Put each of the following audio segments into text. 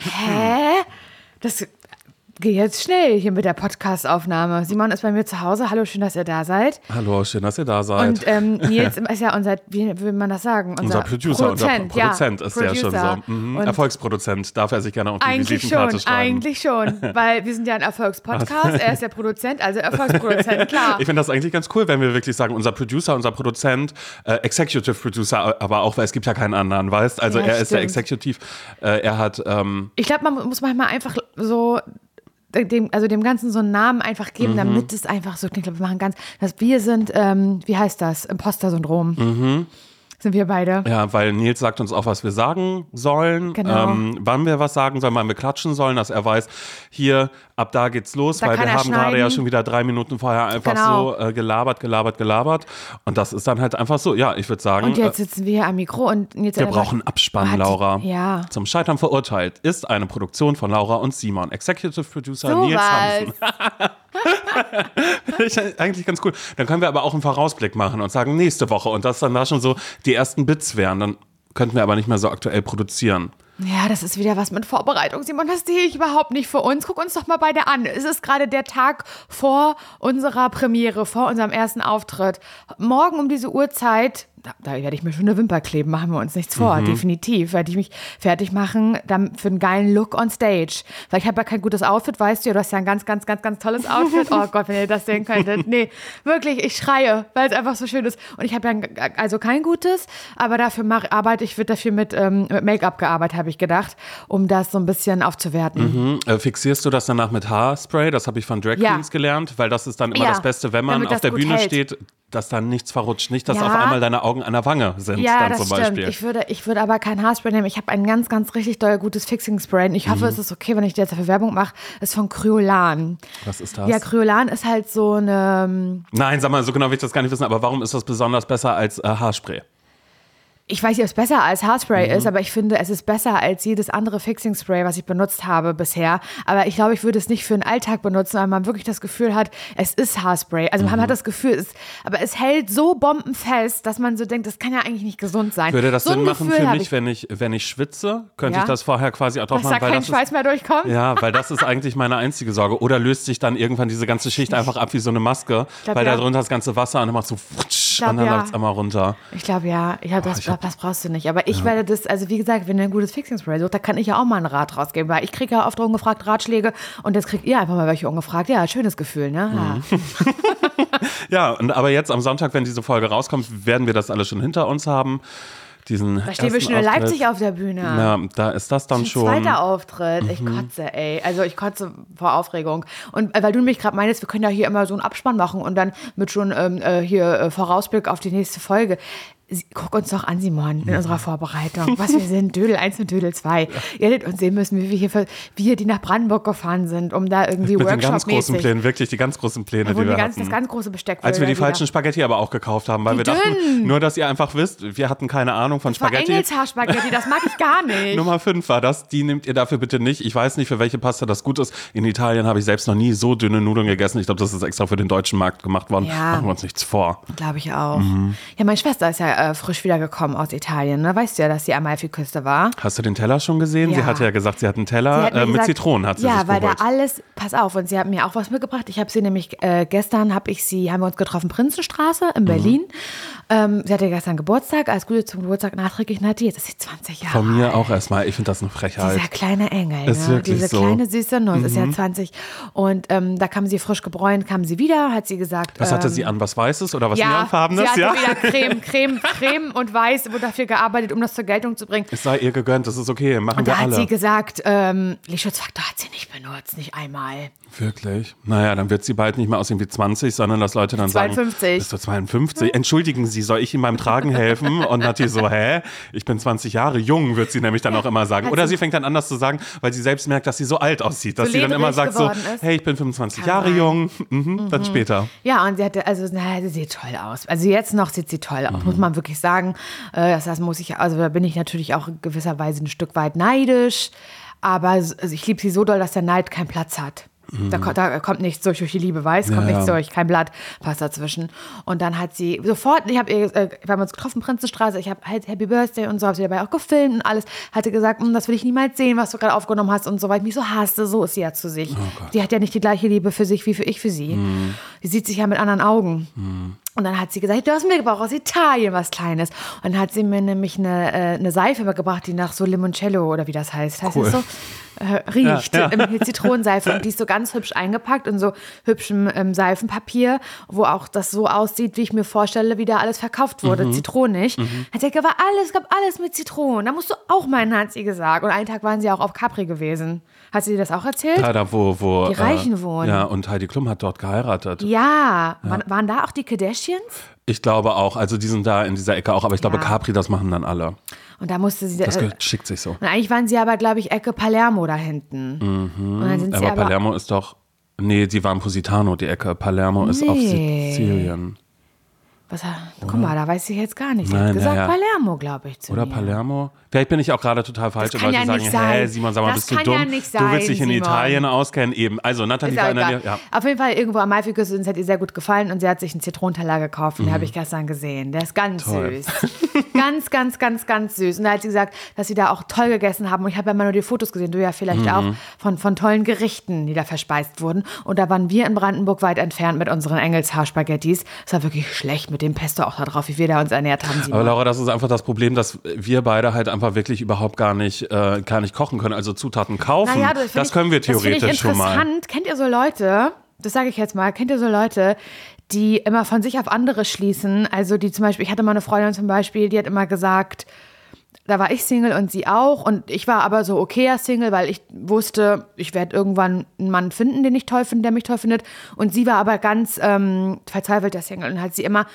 Hä? Das geht jetzt schnell hier mit der Podcast-Aufnahme. Simon ist bei mir zu Hause. Hallo, schön, dass ihr da seid. Hallo, schön, dass ihr da seid. Und ähm, Nils ist ja unser, wie will man das sagen? unser Producer, Produzent, unser Produzent ja, ist der schon Producer. so. Mhm. Erfolgsproduzent, darf er sich gerne auf die Eigentlich Visitenkarte schon, schreiben. eigentlich schon, weil wir sind ja ein Erfolgspodcast. Er ist der Produzent, also Erfolgsproduzent, klar. Ich finde das eigentlich ganz cool, wenn wir wirklich sagen, unser Producer, unser Produzent, äh, Executive Producer, aber auch, weil es gibt ja keinen anderen, weißt? Also Ja, er ist der stimmt. Executive, äh, er hat, ähm, Ich glaube, man muss manchmal einfach so dem, also dem Ganzen so einen Namen einfach geben, damit es einfach so klingt. Ich glaube, wir machen ganz, dass wir sind, ähm, wie heißt das? Imposter-Syndrom. Sind wir beide. ja, weil Nils sagt uns auch, was wir sagen sollen, Genau. ähm, wann wir was sagen sollen, wann wir klatschen sollen, dass er weiß, hier, ab da geht's los, Da weil wir haben gerade ja schon wieder drei Minuten vorher einfach Genau. so äh, gelabert, gelabert, gelabert und das ist dann halt einfach so, ja, ich würde sagen, Und jetzt äh, sitzen wir hier am Mikro und jetzt wir brauchen Abspann, Hat- Laura. Ja. Zum Scheitern verurteilt ist eine Produktion von Laura und Simon. Executive Producer So Nils Hansen. Ich, eigentlich ganz cool. Dann können wir aber auch einen Vorausblick machen und sagen nächste Woche und dass dann da schon so die ersten Bits wären. Dann könnten wir aber nicht mehr so aktuell produzieren. Ja, das ist wieder was mit Vorbereitung, Simon. Das sehe ich überhaupt nicht für uns. Guck uns doch mal beide an. Es ist gerade der Tag vor unserer Premiere, vor unserem ersten Auftritt. Morgen um diese Uhrzeit, da, da werde ich mir schon eine Wimper kleben, machen wir uns nichts vor. Mhm. Definitiv werde ich mich fertig machen dann für einen geilen Look on stage. Weil ich habe ja kein gutes Outfit, weißt du ja. Du hast ja ein ganz, ganz, ganz, ganz tolles Outfit. Oh Gott, wenn ihr das sehen könntet. Nee, wirklich, ich schreie, weil es einfach so schön ist. Und ich habe ja also kein gutes, aber dafür mach, arbeite ich, wird dafür mit, ähm, mit Make-up gearbeitet, habe ich gedacht, um das so ein bisschen aufzuwerten. Hm, äh, fixierst du das danach mit Haarspray? Das habe ich von Drag Ja. Queens gelernt, weil das ist dann immer Ja, das Beste, wenn man auf der Bühne hält. steht, dass da nichts verrutscht. Nicht, dass Ja. auf einmal deine Augen an der Wange sind, Ja, dann das zum stimmt. Beispiel. Ich würde, ich würde aber kein Haarspray nehmen. Ich habe ein ganz, ganz richtig doll gutes Fixing-Spray. Und ich Mhm. hoffe, es ist okay, wenn ich dir jetzt dafür Werbung mache. Ist von Kryolan. Was ist das? Ja, Kryolan ist halt so eine. ähm, Nein, sag mal, so genau will ich das gar nicht wissen, aber warum ist das besonders besser als äh, Haarspray? Ich weiß nicht, ob es besser als Haarspray Mhm. ist, aber ich finde, es ist besser als jedes andere Fixing-Spray, was ich benutzt habe bisher. Aber ich glaube, ich würde es nicht für den Alltag benutzen, weil man wirklich das Gefühl hat, es ist Haarspray. Also Mhm. man hat das Gefühl, es, aber es hält so bombenfest, dass man so denkt, das kann ja eigentlich nicht gesund sein. Würde das so Sinn machen Gefühl für mich, ich, wenn ich, wenn ich schwitze? Könnte Ja. ich das vorher quasi auch drauf dass da machen? Weil kein das Schweiß ist, mehr durchkommt? ja, weil das ist eigentlich meine einzige Sorge. Oder löst sich dann irgendwann diese ganze Schicht einfach ab wie so eine Maske, glaub, weil ja. da drunter das ganze Wasser und dann macht so futsch, glaub, und dann ja. läuft es einmal runter. Ich glaube ja, ich glaube, das, ich hab- das brauchst du nicht. Aber ich werde das, also wie gesagt, wenn ihr ein gutes Fixing-Spray sucht, da kann ich ja auch mal einen Rat rausgeben, weil ich kriege ja oft ungefragt Ratschläge und jetzt kriegt ihr einfach mal welche ungefragt. Ja, schönes Gefühl, ne? Ja. Ja, und aber jetzt am Sonntag, wenn diese Folge rauskommt, werden wir das alles schon hinter uns haben. Diesen Da stehen wir ersten schon in. Leipzig auf der Bühne. Ja, da ist das dann schon. Zweiter Auftritt. Ich Mhm. kotze, ey. Also ich kotze vor Aufregung. Und äh, weil du mich gerade meinst, wir können ja hier immer so einen Abspann machen und dann mit schon ähm, äh, hier äh, Vorausblick auf die nächste Folge. Guck uns doch an, Simon, in unserer Vorbereitung. Was wir sind, Dödel 1 und Dödel 2. Ihr hättet uns sehen müssen, wie wir hier, für- wir, die nach Brandenburg gefahren sind, um da irgendwie mit den ganz großen. Plänen, wirklich die ganz großen Pläne, die die wir ganz, hatten. das ganz große Besteck Als wir die wieder. falschen Spaghetti aber auch gekauft haben, weil Wie wir dachten, dünn. nur dass ihr einfach wisst, wir hatten keine Ahnung von Das Spaghetti. Engelshaar-Spaghetti, das mag ich gar nicht. Nummer 5 war das, die nehmt ihr dafür bitte nicht. Ich weiß nicht, für welche Pasta das gut ist. In Italien habe ich selbst noch nie so dünne Nudeln gegessen. Ich glaube, das ist extra für den deutschen Markt gemacht worden. Ja. Machen wir uns nichts vor. Glaube ich auch. Mhm. Ja, meine Schwester ist ja äh, frisch wiedergekommen aus Italien. Ne? Weißt du ja, dass sie Amalfiküste war. Hast du den Teller schon gesehen? Sie Ja. hatte ja gesagt, sie hat einen Sie Teller hat äh, mit gesagt- Zitronen, hat sie Ja, weil geholt. da alles, pass auf, und sie hat mir auch was mitgebracht. Ich habe sie nämlich, äh, gestern habe ich sie, haben wir uns getroffen, Prinzenstraße Mhm. in Berlin. Ähm, sie hatte gestern Geburtstag, alles Gute zum Geburtstag nachträglich. Nati, jetzt ist sie 20 Jahre Von mir alt. auch erstmal. Ich finde das eine Frechheit. Dieser kleine Engel, Ist ne? wirklich diese so. Mhm. kleine süße Nuss, ist ja 20. Und ähm, da kam sie frisch gebräunt, kam sie wieder, hat sie gesagt. Was hatte ähm, sie an? Was Weißes oder was Ja, Neonfarbenes? sie hatte Ja. wieder Creme, Creme, Creme und Weiß, wurde dafür gearbeitet, um das zur Geltung zu bringen. Es sei ihr gegönnt, das ist okay, machen Und wir da hat alle. sie gesagt, ähm, Lichtschutzfaktor hat sie nicht benutzt, nicht einmal. Wirklich? Naja, dann wird sie bald nicht mehr aussehen wie 20, sondern dass Leute dann 52. sagen, bist du 52? Entschuldigen Sie, soll ich Ihnen beim Tragen helfen? Und Nati so, hä? Ich bin 20 Jahre jung, wird sie nämlich dann auch immer sagen. Oder sie- fängt dann anders zu sagen, weil sie selbst merkt, dass sie so alt aussieht. Dass So sie dann immer sagt so, ist. hey, ich bin 25 Kann Jahre sein. jung. Mhm, Dann später. Ja, und sie hatte, also, na, sie sieht toll aus. Also jetzt noch sieht sie toll Mhm. aus, muss man wirklich sagen. Äh, Das, das muss ich, also da bin ich natürlich auch in gewisser Weise ein Stück weit neidisch. Aber also ich liebe sie so doll, dass der Neid keinen Platz hat. Da, da kommt nichts durch, durch die Liebe, weiß, kommt Ja, nichts ja. durch, kein Blatt passt dazwischen. Und dann hat sie sofort, ich habe ihr, äh, wir haben uns getroffen, Prinzenstraße, ich habe halt Happy Birthday und so, habe sie dabei auch gefilmt und alles. Hatte gesagt, "Hm, das will ich niemals sehen, was du gerade aufgenommen hast und so, weil ich mich so hasste, so ist sie ja zu sich. die hat ja nicht die gleiche Liebe für sich wie für ich für sie. Die sieht sich ja mit anderen Augen. Und dann hat sie gesagt, du hast mir gebraucht aus Italien was Kleines. Und dann hat sie mir nämlich eine, äh, eine Seife mitgebracht, die nach so Limoncello oder wie das heißt. Heißt Cool. das so? Äh, riecht. Ja, ja. Zitronenseife. Und die ist so ganz hübsch eingepackt in so hübschem ähm, Seifenpapier, wo auch das so aussieht, wie ich mir vorstelle, wie da alles verkauft wurde. Mhm. Zitronig. Hat sie war alles, gab alles mit Zitronen. Da musst du auch meinen, hat sie gesagt. Und einen Tag waren sie auch auf Capri gewesen. Hat sie dir das auch erzählt? Da, da wo, wo. Die Reichen wohnen. Ja, und Heidi Klum hat dort geheiratet. Ja. Waren, waren da auch die Kardashians? Ich glaube auch, also die sind da in dieser Ecke auch, aber ich glaube, Ja. Capri, das machen dann alle. Und da musste sie. Das äh, schickt sich so. und eigentlich waren sie aber, glaube ich, Ecke Palermo da hinten. Mhm. Aber aber Palermo ist doch. Nee, die waren Positano, die Ecke. Palermo ist auf Nee. Sizilien. Was, guck mal, da weiß ich jetzt gar nicht. Sie Nein, hat gesagt ja, ja. Palermo, glaube ich, zu Oder mir. Palermo? Vielleicht bin ich auch gerade total falsch. Das und kann ja sagen, nicht sein. hä, Simon, sag mal, Das bist du kann dumm? ja nicht du willst sein, dich in Simon. Italien auskennen, eben. Also, Nathalie war in der. Nähe. Ja. Auf jeden Fall irgendwo am Maifiküste und es hat ihr sehr gut gefallen und sie hat sich einen Zitronenteller gekauft und den habe ich gestern gesehen. Der ist ganz Mhm. Toll. süß. ganz, ganz, ganz, ganz süß. Und da hat sie gesagt, dass sie da auch toll gegessen haben. Und ich habe ja immer nur die Fotos gesehen, du ja vielleicht Mhm. auch, von, von tollen Gerichten, die da verspeist wurden. Und da waren wir in Brandenburg weit entfernt mit unseren Engelshaar-Spaghettis. Es war wirklich schlecht mit dem Pesto auch da drauf, wie wir da uns ernährt haben. Simon. Aber Laura, das ist einfach das Problem, dass wir beide halt einfach wirklich überhaupt gar nicht, äh, gar nicht kochen können. Also Zutaten kaufen, Naja, das, das ich- können wir Das theoretisch ich schon mal. interessant. Kennt ihr so Leute, das sage ich jetzt mal, kennt ihr so Leute, die immer von sich auf andere schließen? Also die zum Beispiel, ich hatte mal eine Freundin zum Beispiel, die hat immer gesagt, da war ich Single und sie auch. Und ich war aber so okayer Single, weil ich wusste, ich werde irgendwann einen Mann finden, den ich toll finde, der mich toll findet. Und sie war aber ganz ähm, verzweifelter Single und hat sie immer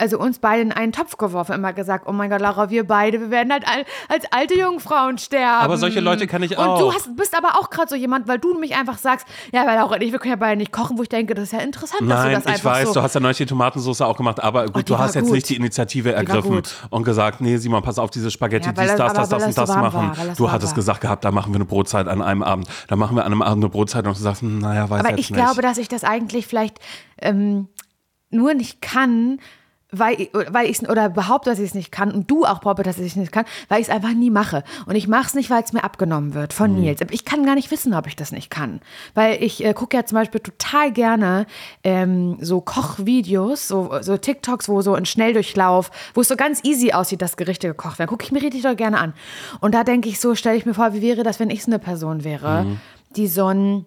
also uns beide in einen Topf geworfen, immer gesagt, oh mein Gott, Laura, wir beide, wir werden halt al- als alte Jungfrauen sterben. Aber solche Leute kenne ich Und auch. du hast, bist aber auch gerade so jemand, weil du mich einfach sagst, ja, weil Laura und ich, wir können ja beide nicht kochen, wo ich denke, das ist ja interessant, dass du Nein, das ich einfach weiß, so... du hast ja neulich die Tomatensauce auch gemacht, aber gut, Oh, die du hast jetzt gut. nicht die Initiative ergriffen gut. und gesagt, nee, Simon, pass auf, diese Spaghetti, Ja, dies, das- das, aber das, und das machen. war, du hattest war. gesagt gehabt, da machen wir eine Brotzeit an einem Abend. Da machen wir an einem Abend eine Brotzeit und du sagst, hm, naja, weiß aber ich nicht. glaube, dass ich das eigentlich vielleicht ähm, nur nicht kann, weil, weil ich oder behaupte, dass ich es nicht kann und du auch behauptest, dass ich es nicht kann, weil ich es einfach nie mache. Und ich mache es nicht, weil es mir abgenommen wird von Mhm. Nils. Ich kann gar nicht wissen, ob ich das nicht kann. Weil ich äh, gucke ja zum Beispiel total gerne ähm, so Kochvideos, so, so TikToks, wo so ein Schnelldurchlauf, wo es so ganz easy aussieht, dass Gerichte gekocht werden. Gucke ich mir richtig doll gerne an. Und da denke ich so, stelle ich mir vor, wie wäre das, wenn ich so eine Person wäre, Mhm. die so ein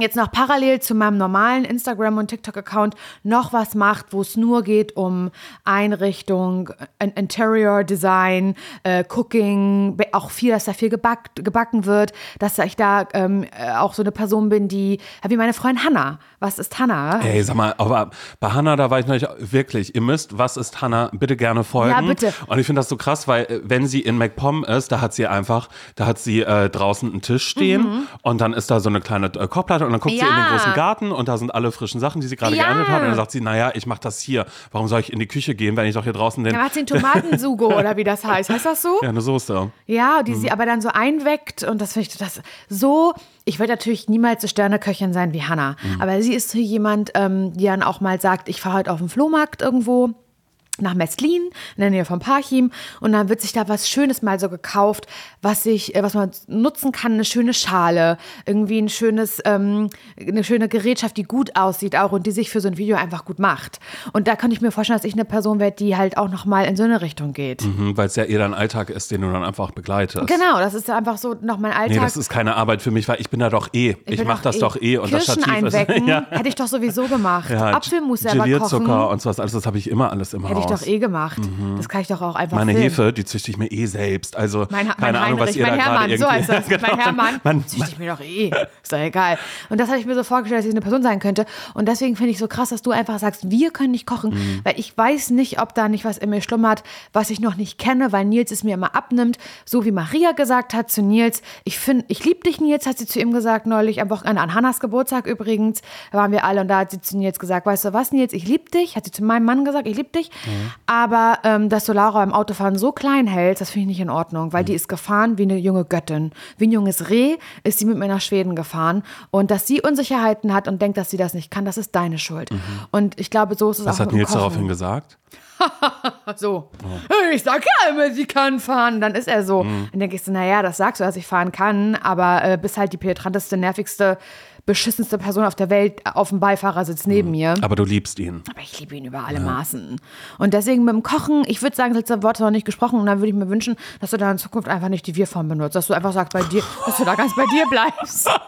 jetzt noch parallel zu meinem normalen Instagram- und TikTok-Account noch was macht, wo es nur geht um Einrichtung, ein Interior Design, äh, Cooking, auch viel, dass da viel gebackt, gebacken wird, dass ich da ähm, äh, auch so eine Person bin, die, wie meine Freundin Hannah. Was ist Hannah? Ey, sag mal, aber bei Hannah, da war ich neulich wirklich, ihr müsst, was ist Hannah, bitte gerne folgen. Ja, bitte. Und ich finde das so krass, weil äh, wenn sie in MacPom ist, da hat sie einfach, da hat sie äh, draußen einen Tisch stehen und dann ist da so eine kleine äh, Kochplatte und dann guckt sie in den Mhm. Ja. großen Garten und da sind alle frischen Sachen, die sie gerade Ja. geerntet hat und dann sagt sie, naja, ich mache das hier. Warum soll ich in die Küche gehen, wenn ich doch hier draußen den, Da hat sie einen Tomatensugo oder wie das heißt. Heißt das so? ja, eine Soße. Ja, die sie aber dann so einweckt und das finde ich das so. Ich werde natürlich niemals so Sterneköchin sein wie Hannah, aber sie ist so jemand, ähm, die dann auch mal sagt, ich fahre heute auf den Flohmarkt irgendwo nach Meslin in der Nähe von Parchim und dann wird sich da was Schönes mal so gekauft, was sich, äh, was man nutzen kann, eine schöne Schale, irgendwie ein schönes, ähm, eine schöne Gerätschaft, die gut aussieht auch und die sich für so ein Video einfach gut macht. Und da kann ich mir vorstellen, dass ich eine Person werde, die halt auch noch mal in so eine Richtung geht. Mhm, weil es ja eher dein Alltag ist, den du dann einfach begleitest. Genau, das ist ja einfach so noch mein Alltag. Nee, das ist keine Arbeit für mich, weil ich bin da doch eh. Ich, bin mache das doch eh und das Kirschen Stativ einwecken, ist. ja. hätte ich doch sowieso gemacht. Ja, Apfelmus selber kochen, und sowas, alles, das habe ich immer alles im hätte ich doch eh gemacht. Das kann ich doch auch einfach Meine filmen. Hefe, die züchte ich mir eh selbst. Also Mein, keine mein Ahnung, was Heinrich, ihr da mein gerade Hermann, irgendwie. so heißt das. Genau, mein Hermann, Man, züchte ich mir doch eh. Ist doch egal. Und das hatte ich mir so vorgestellt, dass ich eine Person sein könnte. Und deswegen finde ich so krass, dass du einfach sagst, wir können nicht kochen, Mhm. weil ich weiß nicht, ob da nicht was in mir schlummert, was ich noch nicht kenne, weil Nils es mir immer abnimmt. So wie Maria gesagt hat zu Nils, ich finde, ich liebe dich, Nils, hat sie zu ihm gesagt neulich, am Wochenende, an Hannas Geburtstag übrigens, da waren wir alle und da hat sie zu Nils gesagt, weißt du was, Nils, ich liebe dich, hat sie zu meinem Mann gesagt, ich liebe dich, Aber ähm, dass du Laura beim Autofahren so klein hältst, das finde ich nicht in Ordnung, weil die ist gefahren wie eine junge Göttin. Wie ein junges Reh ist sie mit mir nach Schweden gefahren. Und dass sie Unsicherheiten hat und denkt, dass sie das nicht kann, das ist deine Schuld. Und ich glaube, so ist es Was auch hat mit dem Nils daraufhin gesagt? So, ich sag ja immer, sie kann fahren. Dann ist er so. Dann denke ich so, naja, das sagst du, dass ich fahren kann, aber äh, bist halt die penetranteste, nervigste, beschissenste Person auf der Welt auf dem Beifahrersitz neben mir. Aber du liebst ihn. Aber ich liebe ihn über alle Maßen. Und deswegen mit dem Kochen, ich würde sagen, das letzte Wort ist noch nicht gesprochen. Und dann würde ich mir wünschen, dass du da in Zukunft einfach nicht die Wir-Form benutzt. Dass du einfach sagst, bei dir, dass du da ganz bei dir bleibst.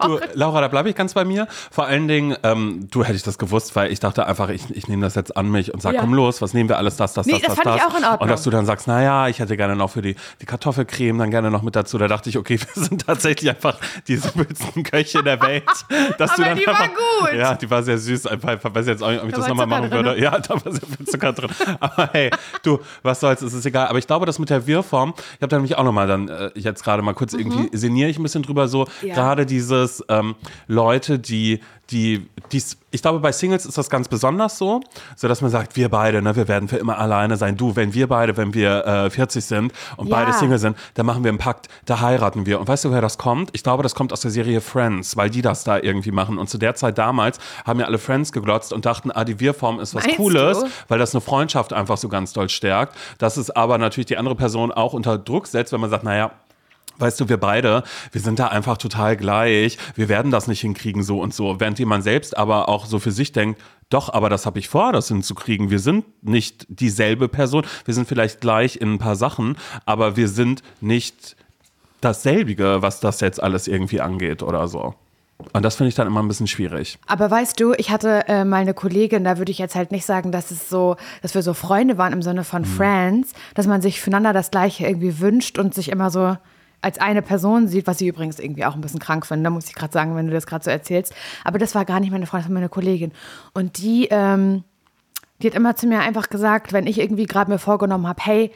Du, Laura, da bleibe ich ganz bei mir. Vor allen Dingen, ähm, du hättest das gewusst, weil ich dachte einfach, ich, ich nehme das jetzt an mich und sag, Ja. komm los, was nehmen wir alles, das, das, Nee, das, das das, fand ich das. auch in Ordnung. Und dass du dann sagst, naja, ich hätte gerne noch für die, die Kartoffelcreme dann gerne noch mit dazu. Da dachte ich, okay, wir sind tatsächlich einfach die simpelsten Köche der Welt. Dass du Aber dann die war einfach, gut. Ja, die war sehr süß. Einfach, ich weiß jetzt auch nicht, ob ich Da das war nochmal machen drin. würde. Ja, da war sehr viel Zucker drin. Aber hey, du, was soll's, es ist egal. Aber ich glaube, das mit der Wirrform, ich habe da nämlich auch nochmal dann äh, jetzt gerade mal kurz irgendwie sinniere ich ein bisschen drüber so, Mhm. Ja. gerade dieses ähm, Leute, die, die, dies, ich glaube, bei Singles ist das ganz besonders so, so dass man sagt, wir beide, ne, wir werden für immer alleine sein. Du, wenn wir beide, wenn wir äh, 40 sind und Ja. beide Single sind, dann machen wir einen Pakt, da heiraten wir. Und weißt du, woher das kommt? Ich glaube, das kommt aus der Serie Friends, weil die das da irgendwie machen. Und zu der Zeit damals haben ja alle Friends geglotzt und dachten, ah, die Wir-Form ist was Meinst Cooles, du? weil das eine Freundschaft einfach so ganz doll stärkt. Dass es aber natürlich die andere Person auch unter Druck setzt, wenn man sagt, naja, Weißt du, wir beide, wir sind da einfach total gleich. Wir werden das nicht hinkriegen, so und so. Während jemand selbst aber auch so für sich denkt, doch, aber das habe ich vor, das hinzukriegen. Wir sind nicht dieselbe Person. Wir sind vielleicht gleich in ein paar Sachen, aber wir sind nicht dasselbige, was das jetzt alles irgendwie angeht oder so. Und das finde ich dann immer ein bisschen schwierig. Aber weißt du, ich hatte äh, mal eine Kollegin, da würde ich jetzt halt nicht sagen, dass es so, dass wir so Freunde waren im Sinne von Friends, dass man sich füreinander das Gleiche irgendwie wünscht und sich immer so als eine Person sieht, was ich übrigens irgendwie auch ein bisschen krank finde, da muss ich gerade sagen, wenn du das gerade so erzählst. Aber das war gar nicht meine Freundin, das war meine Kollegin. Und die, ähm, die hat immer zu mir einfach gesagt, wenn ich irgendwie gerade mir vorgenommen habe, hey,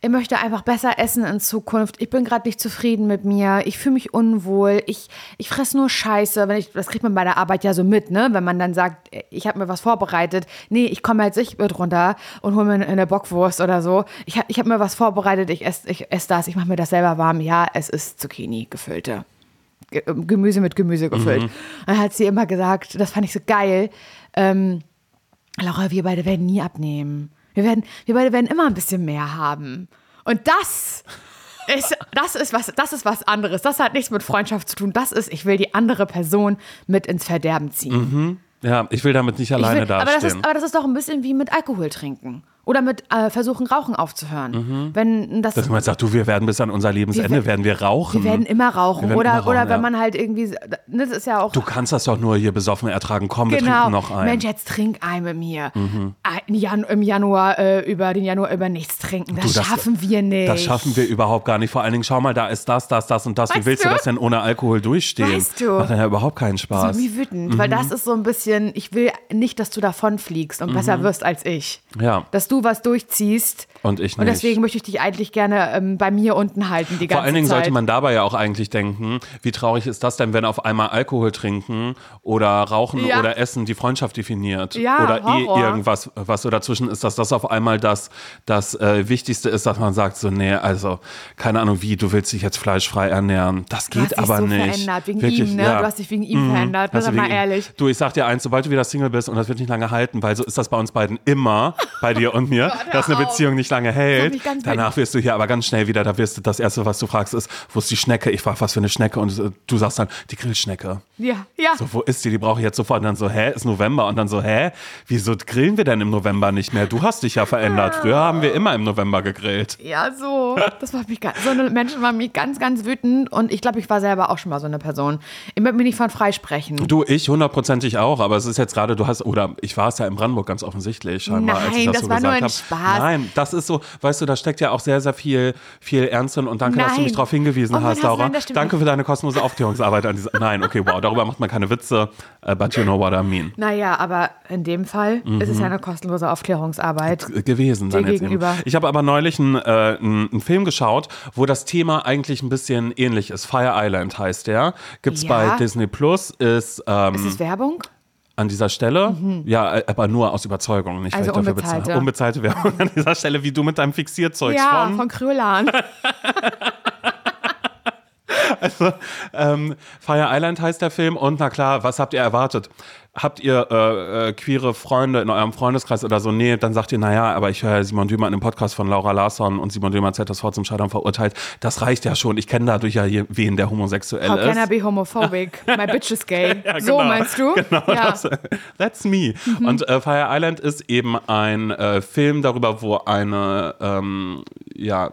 ich möchte einfach besser essen in Zukunft. Ich bin gerade nicht zufrieden mit mir. Ich fühle mich unwohl. Ich, ich fresse nur Scheiße. Wenn ich, das kriegt man bei der Arbeit ja so mit, ne? Wenn man dann sagt, ich habe mir was vorbereitet. Nee, ich komme jetzt ich mit runter und hole mir eine, Bockwurst oder so. Ich habe ich hab mir was vorbereitet. Ich esse ich ess das. Ich mache mir das selber warm. Ja, es ist Zucchini gefüllte. Ge- Gemüse mit Gemüse gefüllt. Dann hat sie immer gesagt, das fand ich so geil. Ähm, Laura, wir beide werden nie abnehmen. Wir, werden, wir beide werden immer ein bisschen mehr haben. Und das ist, das, ist was, das ist was anderes. Das hat nichts mit Freundschaft zu tun. Das ist, ich will die andere Person mit ins Verderben ziehen. Ja, ich will damit nicht Ich alleine will, aber, das ist, dastehen. aber das ist doch ein bisschen wie mit Alkohol trinken. Oder mit äh, versuchen, Rauchen aufzuhören. Wenn das, Dass man sagt, du, wir werden bis an unser Lebensende, Wir- werden wir rauchen. wir werden immer rauchen. Wir werden oder immer rauchen, oder ja. wenn man halt irgendwie, das ist ja auch Du kannst das doch nur hier besoffen ertragen. Komm, wir Genau. trinken noch ein. Mhm. Mensch, jetzt trink ein mit mir. Ein Jan Im Januar äh, über den Januar über nichts trinken. Das, Du, das- schaffen wir nicht. Das schaffen wir überhaupt gar nicht. Vor allen Dingen, schau mal, da ist das, das, das und das. Wie Weißt willst du du? das denn ohne Alkohol durchstehen? Weißt du? Macht dann ja überhaupt keinen Das Spaß. macht mich wütend, weil Mhm. das ist so ein bisschen, ich will nicht, dass du davon fliegst und besser wirst als ich. Ja. Dass du was durchziehst. Und ich Und nicht. deswegen möchte ich dich eigentlich gerne ähm, bei mir unten halten die ganze Vor allen Dingen Zeit. sollte man dabei ja auch eigentlich denken, wie traurig ist das denn, wenn auf einmal Alkohol trinken oder Rauchen Ja. oder Essen die Freundschaft definiert Ja, oder Horror. eh irgendwas, was so dazwischen ist, dass das auf einmal das, das äh, Wichtigste ist, dass man sagt, so nee, also keine Ahnung wie, du willst dich jetzt fleischfrei ernähren. Das du geht dich aber so nicht. verändert, wegen Wirklich, ihm, ne? ja. Mhm. Du hast dich wegen ihm verändert, Hast sag mal ehrlich. Du, ich sag dir eins, sobald du wieder Single bist und das wird nicht lange halten, weil so ist das bei uns beiden immer, bei dir und mir, dass eine auf. Beziehung nicht lange hält. Danach wirst du hier aber ganz schnell wieder, da wirst du, das erste, was du fragst, ist, wo ist die Schnecke? Ich frage, was für eine Schnecke? Und äh, du sagst dann, die Grillschnecke. Ja, ja. So, wo ist die? Die brauche ich jetzt sofort. Und dann so, hä, ist November. Und dann so, hä, wieso grillen wir denn im November nicht mehr? Du hast dich ja verändert. Früher haben wir immer im November gegrillt. Ja, so. Das macht mich ganz, so eine Menschen machen mich ganz, ganz wütend und ich glaube, ich war selber auch schon mal so eine Person. Ich möchte mich nicht von freisprechen. Du, ich hundertprozentig auch, aber es ist jetzt gerade, du hast, oder ich war es ja in Brandenburg ganz offensichtlich scheinbar, als ich Nein, das, das so war nur ein habe. Spaß. Nein, das ist so, weißt du, da steckt ja auch sehr, sehr viel, viel Ernst drin und danke, dass du Nein. mich darauf hingewiesen Oh hast, Laura. nein, danke für deine kostenlose Aufklärungsarbeit an dieser. Nein, okay, wow, darüber macht man keine Witze, uh, but you know what I mean. Naja, aber in dem Fall ist es ja eine kostenlose Aufklärungsarbeit. gewesen dann jetzt eben. gegenüber. Ich habe aber neulich einen, äh, einen Film geschaut, wo das Thema eigentlich ein bisschen ähnlich ist. Fire Island heißt der. Gibt's Ja. bei Disney Plus. Ist, ähm, Ist es Werbung? An dieser Stelle. Ja, äh, aber nur aus Überzeugung, nicht Mhm. Also weil ich dafür unbezahlte. bezahle. Unbezahlte Werbung an dieser Stelle, wie du mit deinem Fixierzeug Ja, von. von Krölan. Ähm, Fire Island heißt der Film und na klar, was habt ihr erwartet? Habt ihr äh, äh, queere Freunde in eurem Freundeskreis oder so? Nee, dann sagt ihr, naja, aber ich höre Simon Dömer in dem Podcast von Laura Larsson und Simon Dömer hat ZSV zum Scheitern verurteilt. Das reicht ja schon. Ich kenne dadurch ja hier wen, der homosexuell How can I ist. be homophobic? My bitch is gay. Ja, So genau. meinst du? Genau, ja. das, that's me. Mhm. Und äh, Fire Island ist eben ein äh, Film darüber, wo eine ähm, ja,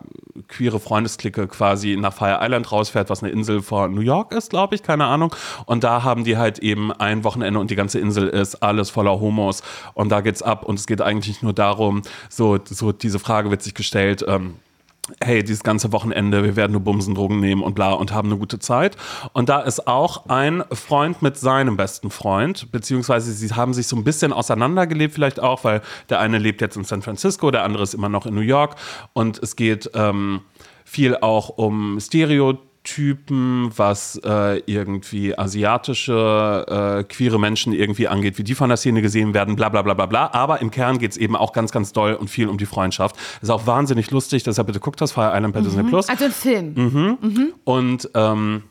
queere Freundesklicke quasi nach Fire Island rausfährt, was eine Insel vor New York ist, glaube ich, keine Ahnung. Und da haben die halt eben ein Wochenende und die ganze Insel ist alles voller Homos. Und da geht's ab. Und es geht eigentlich nur darum, so, so diese Frage wird sich gestellt, ähm, hey, dieses ganze Wochenende, wir werden nur Bumsen, Drogen nehmen und bla und haben eine gute Zeit. Und da ist auch ein Freund mit seinem besten Freund, beziehungsweise sie haben sich so ein bisschen auseinandergelebt, vielleicht auch, weil der eine lebt jetzt in San Francisco, der andere ist immer noch in New York. Und es geht ähm, viel auch um Stereotypen, was äh, irgendwie asiatische, äh, queere Menschen irgendwie angeht, wie die von der Szene gesehen werden, bla bla bla bla bla. Aber im Kern geht es eben auch ganz, ganz doll und viel um die Freundschaft. Ist auch wahnsinnig lustig, deshalb bitte guckt das Fire Island bei Disney Plus. Also ein Film. Und ähm,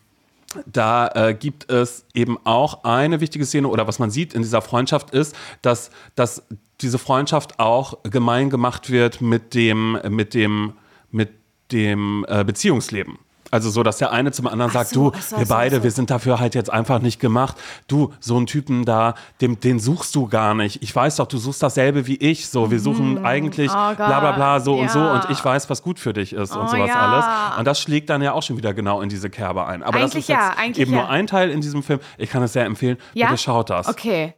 da äh, gibt es eben auch eine wichtige Szene oder was man sieht in dieser Freundschaft ist, dass, dass diese Freundschaft auch gemein gemacht wird mit dem, mit dem, mit dem äh, Beziehungsleben. Also so, dass der eine zum anderen sagt, so, du, ach so, wir ach so, beide, ach wir sind dafür halt jetzt einfach nicht gemacht. Du, so einen Typen da, dem, den suchst du gar nicht. Ich weiß doch, du suchst dasselbe wie ich. So, wir suchen eigentlich Oh bla bla bla so und so Ja. und ich weiß, was gut für dich ist und Oh sowas ja. alles. Und das schlägt dann ja auch schon wieder genau in diese Kerbe ein. Aber das Eigentlich ist jetzt ja, eigentlich eben ja. nur ein Teil in diesem Film. Ich kann es sehr empfehlen. Ja? Bitte schaut das. Okay.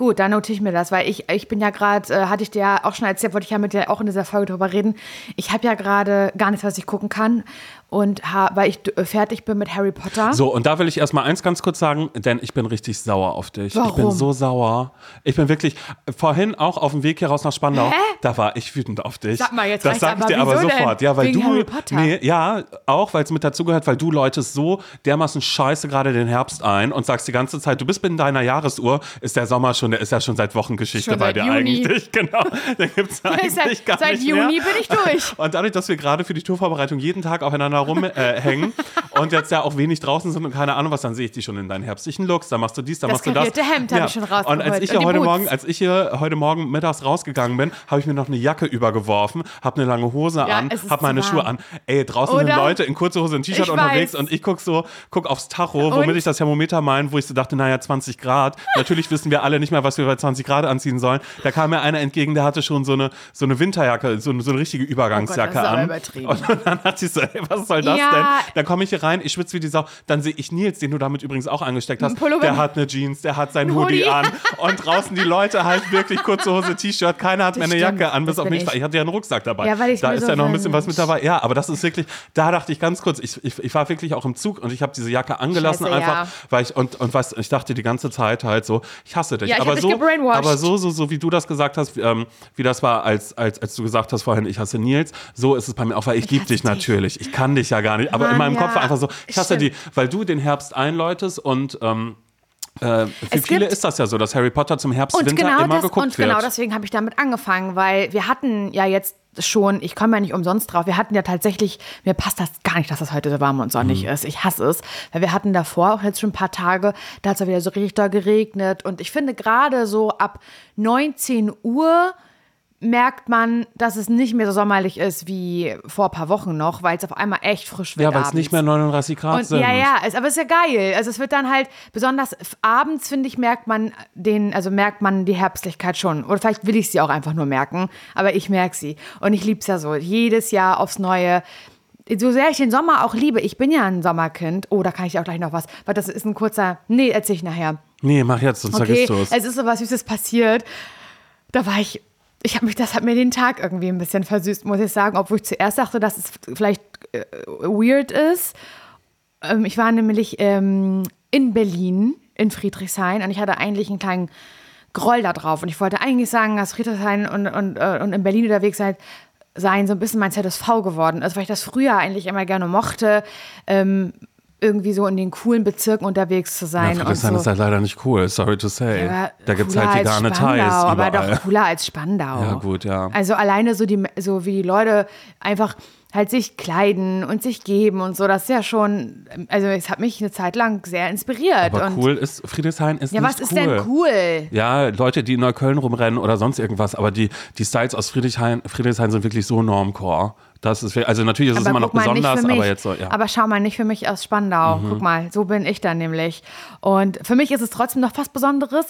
Gut, dann notiere ich mir das, weil ich, ich bin ja gerade, äh, hatte ich dir ja auch schon erzählt, wollte ich ja mit dir auch in dieser Folge drüber reden. Ich habe ja gerade gar nichts, was ich gucken kann. Und weil ich äh, fertig bin mit Harry Potter. So, und da will ich erstmal eins ganz kurz sagen, denn ich bin richtig sauer auf dich. Ich bin Warum? so sauer. Ich bin wirklich, vorhin auch auf dem Weg hier raus nach Spandau, Hä? da war ich wütend auf dich. Sag mal, jetzt Das sag ich dir aber Wieso denn? sofort. Ja, weil Wegen du. Harry Potter? Nee, ja, auch, weil es mit dazugehört, weil du läutest so dermaßen scheiße gerade den Herbst ein und sagst die ganze Zeit, du bist in deiner Jahresuhr, ist der Sommer schon, der ist ja schon seit Wochen Geschichte Schon bei dir Juni. eigentlich. Genau. Den gibt's eigentlich seit gar seit nicht Juni mehr. bin ich durch. Und dadurch, dass wir gerade für die Tourvorbereitung jeden Tag aufeinander rumhängen äh, und jetzt ja auch wenig draußen sind und keine Ahnung was, dann sehe ich dich schon in deinen herbstlichen Looks, dann machst du dies, dann Das machst du das. karierte Hemd hab ich schon Und als rausgeholt. ich Und hier die heute Boots. Morgen, als ich hier heute Morgen mittags rausgegangen bin, habe ich mir noch eine Jacke übergeworfen, habe eine lange Hose Ja, an, habe meine Schuhe an. Ey, draußen sind Oder? Leute in kurze Hose und T-Shirt Ich unterwegs weiß. und ich guck so, guck aufs Tacho, womit Und? ich das Thermometer mein, wo ich so dachte, naja, 20 Grad. Natürlich wissen wir alle nicht mehr, was wir bei 20 Grad anziehen sollen. Da kam mir einer entgegen, der hatte schon so eine, so eine Winterjacke, so eine, so eine richtige Übergangsjacke Oh Gott, das an. Und dann hat sie so, ey, was soll das Ja. denn? Dann komme ich hier rein, ich schwitze wie die Sau. Dann sehe ich Nils, den du damit übrigens auch angesteckt hast. Der hat eine Jeans, der hat sein Hoodie, Hoodie. an. Und draußen die Leute halt wirklich kurze Hose, T-Shirt. Keiner hat Das mehr eine stimmt, Jacke an, bis das auf mich. ich. Ich hatte ja einen Rucksack dabei. Ja, weil ich's da ist so ja noch ein bisschen was mit dabei. Ja, aber das ist wirklich, da dachte ich ganz kurz, ich, ich, ich war wirklich auch im Zug und ich habe diese Jacke angelassen Scheiße, einfach, ja. weil ich, und, und was, ich dachte die ganze Zeit halt so, ich hasse dich. Ja, ich aber so, aber so, so, so wie du das gesagt hast, ähm, wie das war, als, als, als du gesagt hast vorhin, ich hasse Nils, so ist es bei mir auch, weil ich, liebe hasse dich dich. natürlich. Ich kann dich ja gar nicht. Aber in Mann, meinem Kopf ja. war einfach so, ich hasse Stimmt. die, weil du den Herbst einläutest und ähm, äh, für Es viele ist das ja so, dass Harry Potter zum Herbst, Und Winter genau, immer das, geguckt und genau wird. deswegen habe ich damit angefangen, weil wir hatten ja jetzt schon, ich komme ja nicht umsonst drauf, wir hatten ja tatsächlich, mir passt das gar nicht, dass das heute so warm und sonnig Mhm. ist. Ich hasse es, weil wir hatten davor auch jetzt schon ein paar Tage, da hat es ja wieder so richtig doll geregnet und ich finde gerade so ab 19 Uhr merkt man, dass es nicht mehr so sommerlich ist wie vor ein paar Wochen noch, weil es auf einmal echt frisch wird ja, weil es nicht mehr 39 Grad Und, sind. ja, ja, es, aber es ist ja geil. Also es wird dann halt, besonders abends, finde ich, merkt man den, also merkt man die Herbstlichkeit schon. Oder vielleicht will ich sie auch einfach nur merken, aber ich merke sie. Und ich liebe es ja so. Jedes Jahr aufs Neue. So sehr ich den Sommer auch liebe, ich bin ja ein Sommerkind. Oh, da kann ich auch gleich noch was. Weil das ist ein kurzer. Nee, erzähl ich nachher. Nee, mach jetzt, sonst Okay, vergisst du es. es ist so was Süßes passiert. Da war ich, ich habe mich, das hat mir den Tag irgendwie ein bisschen versüßt, muss ich sagen, obwohl ich zuerst dachte, dass es vielleicht äh, weird ist. Ähm, ich war nämlich ähm, in Berlin, in Friedrichshain, und ich hatte eigentlich einen kleinen Groll da drauf. Und ich wollte eigentlich sagen, dass Friedrichshain und, und, äh, und in Berlin unterwegs sein, sein so ein bisschen mein ZSV geworden ist, weil ich das früher eigentlich immer gerne mochte. Ähm, irgendwie so in den coolen Bezirken unterwegs zu sein. Ja, und Friedrichshain so. ist halt leider nicht cool, sorry to say. Aber da gibt es halt die Garne Thais Aber doch cooler als Spandau. Ja, gut, ja. Also alleine so die, so wie die Leute einfach halt sich kleiden und sich geben und so, das ist ja schon, also es hat mich eine Zeit lang sehr inspiriert. Aber und cool ist, Friedrichshain ist Ja, nicht was ist cool. denn cool? Ja, Leute, die in Neukölln rumrennen oder sonst irgendwas, aber die, die Styles aus Friedrichshain, Friedrichshain sind wirklich so normcore. Das ist, also natürlich ist es Aber immer noch besonders, aber jetzt so, ja. Mhm. Aber schau mal, nicht für mich aus Spandau. Guck mal, so bin ich dann nämlich. Und für mich ist es trotzdem noch was Besonderes.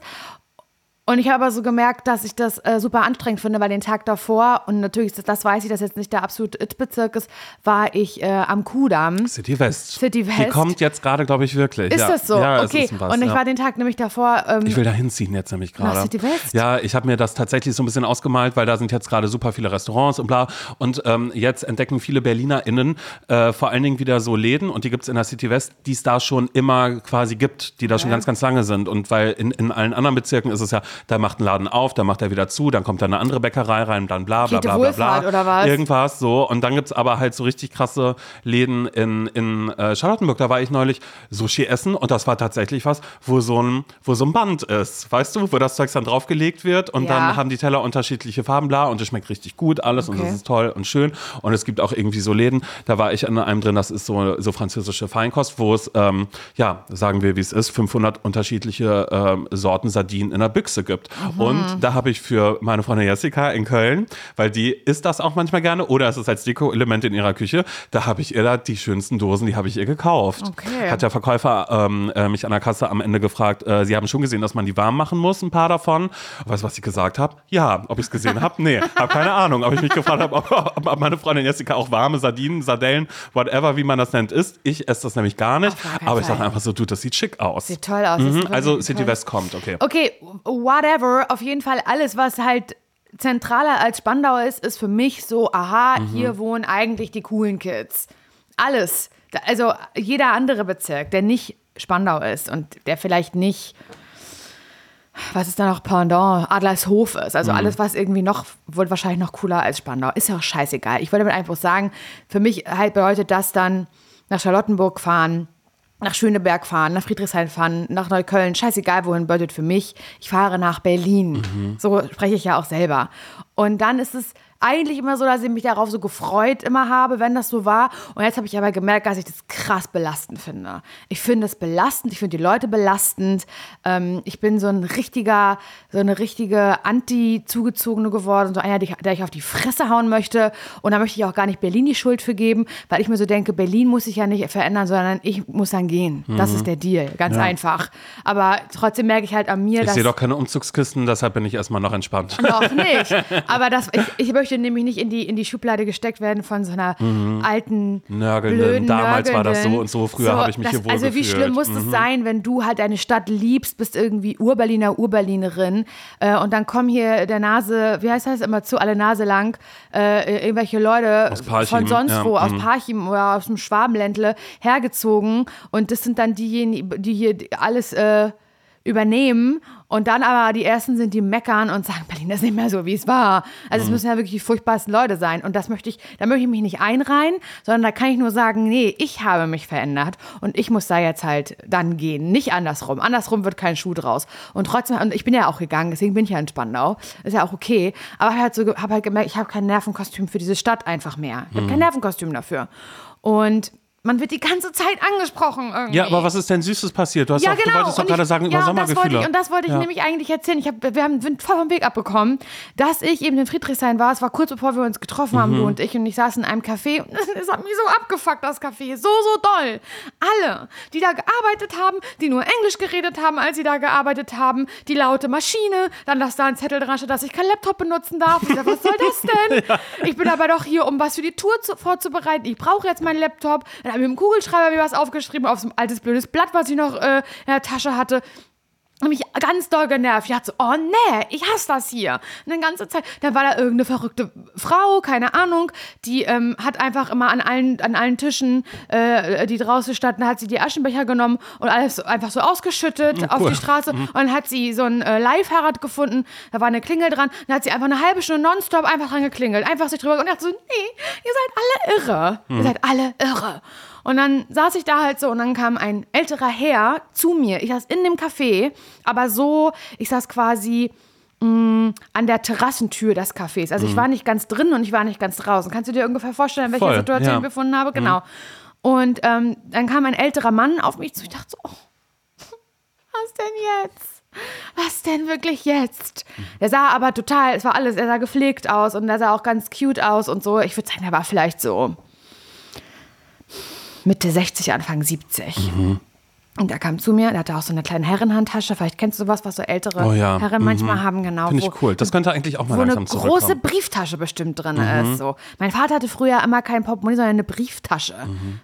Und ich habe aber so gemerkt, dass ich das äh, super anstrengend finde, weil den Tag davor, und natürlich, das, das weiß ich, dass jetzt nicht der absolute It-Bezirk ist, war ich äh, am Kudamm. City West. City Die West. kommt jetzt gerade, glaube ich, wirklich. Ist ja. das so? Ja, okay. was, und ich ja. war den Tag nämlich davor. Ähm, Ich will da hinziehen jetzt nämlich gerade. City West? Ja, ich habe mir das tatsächlich so ein bisschen ausgemalt, weil da sind jetzt gerade super viele Restaurants und bla. Und ähm, jetzt entdecken viele BerlinerInnen äh, vor allen Dingen wieder so Läden und die gibt es in der City West, die es da schon immer quasi gibt, die da schon ganz, ganz lange sind. Und weil in, in allen anderen Bezirken ist es ja, da macht ein Laden auf, dann macht er wieder zu, dann kommt da eine andere Bäckerei rein, dann bla bla bla bla bla. Wohlfahrt oder was? Irgendwas so. Und dann gibt es aber halt so richtig krasse Läden in, in äh, Charlottenburg. Da war ich neulich Sushi essen und das war tatsächlich was, wo so ein, wo so ein Band ist, weißt du, wo das Zeug dann draufgelegt wird und Ja. dann haben die Teller unterschiedliche Farben, bla, und es schmeckt richtig gut, alles und Okay. das ist toll und schön. Und es gibt auch irgendwie so Läden, da war ich in einem drin, das ist so, so französische Feinkost, wo es, ähm, ja, sagen wir, wie es ist, 500 unterschiedliche ähm, Sorten Sardinen in der Büchse gibt. Mhm. Und da habe ich für meine Freundin Jessica in Köln, weil die isst das auch manchmal gerne oder es ist als Deko-Element in ihrer Küche, da habe ich ihr da die schönsten Dosen, die habe ich ihr gekauft. Okay. Hat der Verkäufer ähm, äh, mich an der Kasse am Ende gefragt, äh, sie haben schon gesehen, dass man die warm machen muss, ein paar davon. Weißt du, was ich gesagt habe? Ja. Ob ich es gesehen habe? Nee, habe keine Ahnung. Ob ich mich gefragt habe, ob, ob, meine Freundin Jessica auch warme Sardinen, Sardellen, whatever, wie man das nennt, isst. Ich esse das nämlich gar nicht. Aber ich sage einfach so, du, das sieht schick aus. Sieht toll aus. Mhm, also City. West kommt, okay. Okay, whatever. Auf jeden Fall alles, was halt zentraler als Spandau ist, ist für mich so, aha, Mhm. hier wohnen eigentlich die coolen Kids. Alles. Also jeder andere Bezirk, der nicht Spandau ist und der vielleicht nicht, was ist da noch Pendant, Adlershof ist. Mhm. Also alles, was irgendwie noch, wird wahrscheinlich noch cooler als Spandau. Ist ja auch scheißegal. Ich wollte damit einfach sagen, für mich halt bedeutet das dann nach Charlottenburg fahren, nach Schöneberg fahren, nach Friedrichshain fahren, nach Neukölln, scheißegal wohin bedeutet für mich, ich fahre nach Berlin. Mhm. So spreche ich ja auch selber. Und dann ist es eigentlich immer so, dass ich mich darauf so gefreut immer habe, wenn das so war. Und jetzt habe ich aber gemerkt, dass ich das krass belastend finde. Ich finde es belastend, ich finde die Leute belastend. Ähm, ich bin so ein richtiger, so eine richtige Anti-Zugezogene geworden, so einer, der ich auf die Fresse hauen möchte. Und da möchte ich auch gar nicht Berlin die Schuld für geben, weil ich mir so denke, Berlin muss sich ja nicht verändern, sondern ich muss dann gehen. Das ist der Deal, ganz einfach. Aber trotzdem merke ich halt an mir, Ich dass sehe doch keine Umzugskisten, deshalb bin ich erstmal noch entspannt. noch nicht. Aber das, ich, ich möchte nämlich nicht in die, in die Schublade gesteckt werden von so einer alten, Mhm. Nörgelnden. blöden Damals war das so Nörgelnden. und so. Früher habe ich mich hier wohl Also wie gefühlt. Mhm. schlimm muss es sein, wenn du halt deine Stadt liebst, bist irgendwie Urberliner, Urberlinerin äh, und dann kommen hier der Nase, wie heißt das immer zu, alle Nase lang, äh, irgendwelche Leute von sonst ja, wo, aus mhm. Parchim oder aus dem Schwabenländle hergezogen und das sind dann diejenigen, die hier alles äh, übernehmen und dann aber die Ersten sind, die meckern und sagen, Berlin ist nicht mehr so, wie es war. Also es müssen ja wirklich die furchtbarsten Leute sein und das möchte ich, da möchte ich mich nicht einreihen, sondern da kann ich nur sagen, nee, ich habe mich verändert und ich muss da jetzt halt dann gehen, nicht andersrum. Andersrum wird kein Schuh draus. Und trotzdem, und ich bin ja auch gegangen, deswegen bin ich ja in Spandau, ist ja auch okay, aber ich habe halt, so, hab halt gemerkt, ich habe kein Nervenkostüm für diese Stadt einfach mehr. Ich habe kein Nervenkostüm dafür. Und man wird die ganze Zeit angesprochen irgendwie. Ja, aber was ist denn Süßes passiert? Du, hast Ja, doch, genau. du wolltest doch gerade sagen über ja, und das wollte Sommergefühle. ich, und das wollte ich Ja. nämlich eigentlich erzählen. Ich hab, wir haben, sind voll vom Weg abbekommen, dass ich eben in Friedrichshain war. Es war kurz bevor wir uns getroffen haben, Mhm. du und ich. Und ich saß in einem Café. Und es hat mich so abgefuckt, das Café. So, so doll. Alle, die da gearbeitet haben, die nur Englisch geredet haben, als sie da gearbeitet haben. Die laute Maschine. Dann, dass da ein Zettel dran steht, dass ich kein Laptop benutzen darf. Ich sag, was soll das denn? Ich bin aber doch hier, um was für die Tour zu, vorzubereiten. Ich brauche jetzt meinen Laptop. Dann habe ich mit dem Kugelschreiber mir was aufgeschrieben auf so ein altes blödes Blatt, was ich noch äh, in der Tasche hatte. Mich ganz doll genervt. Ich dachte so, oh nee, ich hasse das hier. Und dann ganze Zeit, dann war da irgendeine verrückte Frau, keine Ahnung, die ähm, hat einfach immer an allen, an allen Tischen, äh, die draußen standen, hat sie die Aschenbecher genommen und alles einfach so ausgeschüttet auf cool. die Straße. Und dann hat sie so ein äh, Live-Fahrrad gefunden, da war eine Klingel dran, dann hat sie einfach eine halbe Stunde nonstop einfach dran geklingelt, einfach sich drüber und dachte so, nee, ihr seid alle irre. Ihr seid alle irre. Und dann saß ich da halt so und dann kam ein älterer Herr zu mir. Ich saß in dem Café, aber so, ich saß quasi mh, an der Terrassentür des Cafés. Also ich war nicht ganz drin und ich war nicht ganz draußen. Kannst du dir ungefähr vorstellen, in welcher Voll, Situation ja. ich befunden habe? Genau. Und ähm, dann kam ein älterer Mann auf mich zu. Ich dachte so, oh, was denn jetzt? Was denn wirklich jetzt? Der sah aber total, es war alles, er sah gepflegt aus und er sah auch ganz cute aus und so. Ich würde sagen, er war vielleicht so Mitte 60, Anfang 70. Und er kam zu mir, der hatte auch so eine kleine Herrenhandtasche. Vielleicht kennst du sowas, was so ältere Oh ja, Herren manchmal haben, genau. Finde ich cool. Das könnte eigentlich auch mal wo eine langsam große zurückkommen. Brieftasche bestimmt drin ist. So. Mein Vater hatte früher immer kein Portemonnaie, sondern eine Brieftasche.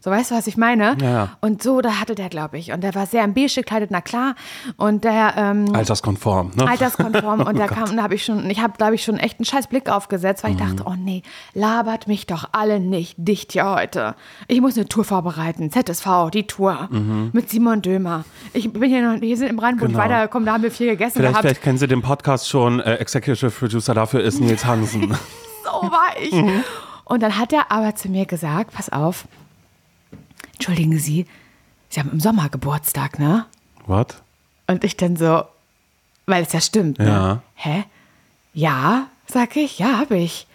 So, weißt du, was ich meine? Ja. Und so, da hatte der, glaube ich. Und der war sehr im Beige gekleidet, na klar. Und der, ähm, Alterskonform, ne? alterskonform und da Oh kam, da habe ich schon, ich habe, glaube ich, schon echt einen scheiß Blick aufgesetzt, weil ich Mhm. dachte, oh nee, labert mich doch alle nicht dicht hier heute. Ich muss eine Tour vorbereiten, ZSV, die Tour mit Simon Dömer. Ich bin hier noch, wir sind im Mhm. Genau. weitergekommen, da haben wir viel gegessen Vielleicht, gehabt. vielleicht kennen Sie den Podcast schon. Äh, Executive Producer dafür ist Nils Hansen. so war ich. Mhm. Und dann hat er aber zu mir gesagt, pass auf, entschuldigen Sie, Sie haben im Sommer Geburtstag, ne? Was? Und ich dann so, weil es ja stimmt, ne? Ja. Hä? Ja, sag ich, ja, habe ich.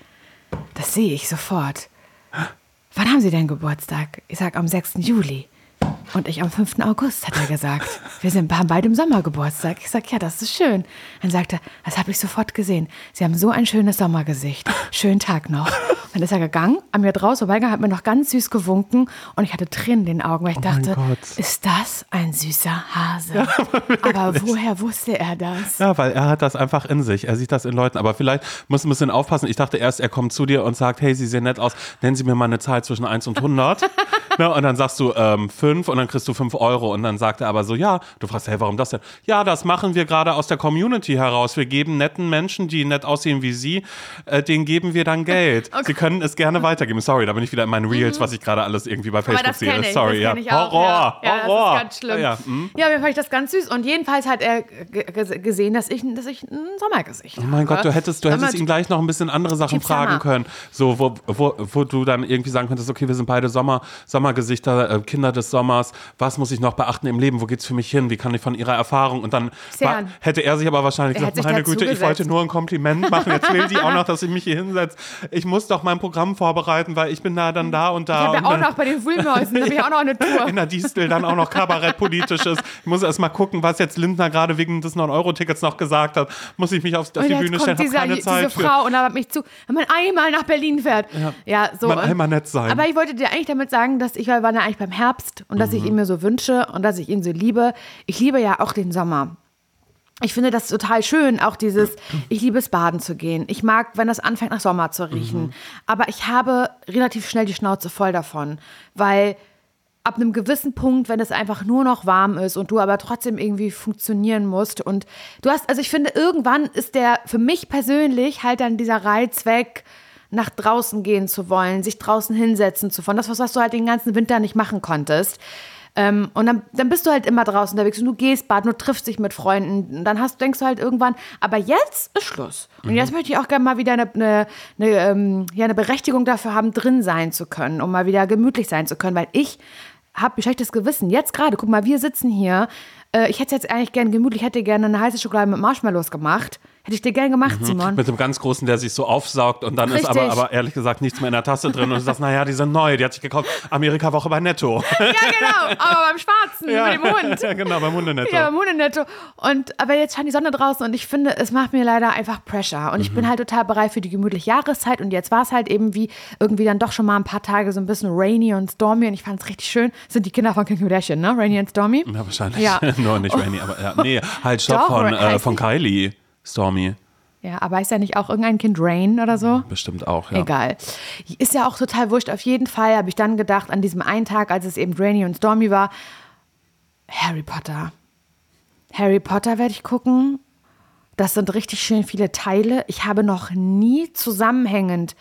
Das sehe ich sofort. Wann haben Sie denn Geburtstag? Ich sag am 6. Juli. Und ich am 5. August, hat er gesagt. Wir sind, haben beide im Sommer Geburtstag. Ich sag, ja, das ist schön. Dann sagt er, das habe ich sofort gesehen. Sie haben so ein schönes Sommergesicht. Schönen Tag noch. Dann ist er gegangen, an mir draußen vorbeigegangen, hat mir noch ganz süß gewunken und ich hatte Tränen in den Augen, weil ich mein dachte, ist das ein süßer Hase? Aber woher wusste er das? Ja, weil er hat das einfach in sich. Er sieht das in Leuten. Aber vielleicht muss ein bisschen aufpassen. Ich dachte erst, er kommt zu dir und sagt, hey, Sie sehen nett aus. Nennen Sie mir mal eine Zahl zwischen 1 und 100. ne, und dann sagst du ähm, 5 und dann kriegst du 5 Euro. Und dann sagt er aber so, ja. Du fragst, hey, warum das denn? Ja, das machen wir gerade aus der Community heraus. Wir geben netten Menschen, die nett aussehen wie Sie, äh, denen geben wir dann Geld. Sie können es gerne weitergeben. Sorry, da bin ich wieder in meinen Reels, was ich gerade alles irgendwie bei Mhm. Facebook sehe. ich, Sorry, ja. auch. Horror, ja. ja, Horror. das ist ganz schlimm. Ja, hm. Ja, mir fand ich das ganz süß. Und jedenfalls hat er gesehen, dass ich, dass ich ein Sommergesicht Oh mein Gott, du hättest, du hättest Sommer- ihn gleich noch ein bisschen andere Sachen fragen Sommer. können. So, wo, wo, wo du dann irgendwie sagen könntest, okay, wir sind beide Sommer, Sommergesichter, äh, Kinder des Sommers. Was muss ich noch beachten im Leben? Wo geht's für mich hin? Wie kann ich von ihrer Erfahrung? Und dann war, hätte er sich aber wahrscheinlich Er gesagt, meine Güte, ich wollte nur ein Kompliment machen. Jetzt will die auch noch, dass ich mich hier hinsetze. Ich muss doch mein Programm vorbereiten, weil ich bin da dann da und da. Ich habe ja auch dann- noch bei den Wühlmäusen, da habe ich auch noch eine Tour. in der Distel dann auch noch Kabarettpolitisches. Ich muss erst mal gucken, was jetzt Lindner gerade wegen des 9-Euro-Tickets noch gesagt hat. Muss ich mich auf, auf die Bühne stellen, habe keine diese Zeit für. Frau und labert mich zu, wenn man einmal nach Berlin fährt. Ja, so. Man einmal nett sein. Aber ich wollte dir eigentlich damit sagen, dass ich war war ja eigentlich beim Herbst und dass Mhm. ich ihn mir so wünsche und dass ich ihn so liebe. Ich liebe ja auch den Sommer. Ich finde das total schön, auch dieses, ich liebe es, baden zu gehen. Ich mag, wenn das anfängt, nach Sommer zu riechen. Mhm. Aber ich habe relativ schnell die Schnauze voll davon, weil ab einem gewissen Punkt, wenn es einfach nur noch warm ist und du aber trotzdem irgendwie funktionieren musst und du hast, also ich finde, irgendwann ist der für mich persönlich halt dann dieser Reiz weg, nach draußen gehen zu wollen, sich draußen hinsetzen zu wollen. Das, was, was du halt den ganzen Winter nicht machen konntest. Ähm, und dann, dann bist du halt immer draußen unterwegs und du gehst baden, du triffst dich mit Freunden. Und dann hast, denkst du halt irgendwann, aber jetzt ist Schluss. Und jetzt möchte ich auch gerne mal wieder eine, eine, eine, ähm, ja, eine Berechtigung dafür haben, drin sein zu können, um mal wieder gemütlich sein zu können. Weil ich habe ein schlechtes Gewissen. Jetzt gerade, guck mal, wir sitzen hier. Äh, ich hätte jetzt eigentlich gerne gemütlich, hätte gerne eine heiße Schokolade mit Marshmallows gemacht. Hätte ich dir gerne gemacht, Simon. Mit dem ganz großen, der sich so aufsaugt und dann ist aber, Richtig. aber ehrlich gesagt nichts mehr in der Tasse drin und du sagst, naja, die sind neu, die hat sich gekauft. Amerika-Woche bei Netto. Ja, genau. Aber beim Schwarzen, mit dem Hund. ja, genau, beim Hundenetto. Ja, beim Hundenetto. Und, aber jetzt scheint die Sonne draußen und ich finde, es macht mir leider einfach Pressure. Und ich Mhm. bin halt total bereit für die gemütliche Jahreszeit. Und jetzt war es halt eben wie irgendwie dann doch schon mal ein paar Tage so ein bisschen rainy und stormy. Und ich fand es richtig schön. Das sind die Kinder von Kim Kardashian, ne? Rainy und Stormy. Ja, wahrscheinlich. Ja. Nur nicht Rainy, aber ja. Nee, halt, stopp, von, äh, von Kylie. Stormy. Ja, aber ist ja nicht auch irgendein Kind Rain oder so? Bestimmt auch, ja. Egal. Ist ja auch total wurscht. Auf jeden Fall habe ich dann gedacht, an diesem einen Tag, als es eben Rainy und Stormy war, Harry Potter. Harry Potter werde ich gucken. Das sind richtig schön viele Teile. Ich habe noch nie zusammenhängend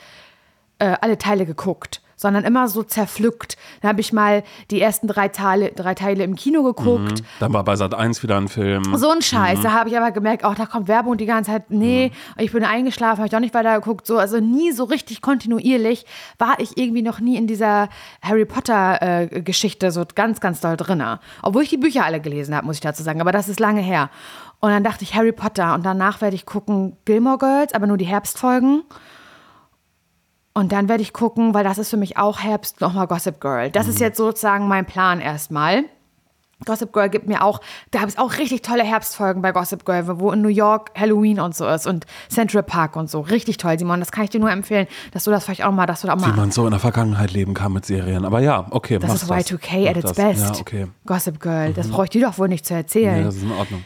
äh, alle Teile geguckt, sondern immer so zerpflückt. Dann habe ich mal die ersten drei Teile, drei Teile im Kino geguckt. Dann war bei Sat 1 wieder ein Film. So ein Scheiß. Da habe ich aber gemerkt, auch da kommt Werbung die ganze Zeit. Nee, ich bin eingeschlafen, habe ich doch nicht weiter geguckt. So, also nie so richtig kontinuierlich war ich irgendwie noch nie in dieser Harry Potter-Geschichte so ganz, ganz doll drin. Obwohl ich die Bücher alle gelesen habe, muss ich dazu sagen. Aber das ist lange her. Und dann dachte ich Harry Potter und danach werde ich gucken Gilmore Girls, aber nur die Herbstfolgen. Und dann werde ich gucken, weil das ist für mich auch Herbst, nochmal Gossip Girl. Das ist jetzt sozusagen mein Plan erstmal. Gossip Girl gibt mir auch, da habe ich auch richtig tolle Herbstfolgen bei Gossip Girl, wo in New York Halloween und so ist und Central Park und so. Richtig toll, Simon. Das kann ich dir nur empfehlen, dass du das vielleicht auch mal, dass du da auch Wie mal. man so in der Vergangenheit leben kann mit Serien. Aber ja, okay, Das ist Y2K at Mach its das. best. Ja, okay. Gossip Girl, das brauche ich dir doch wohl nicht zu erzählen. Ja, das ist in Ordnung.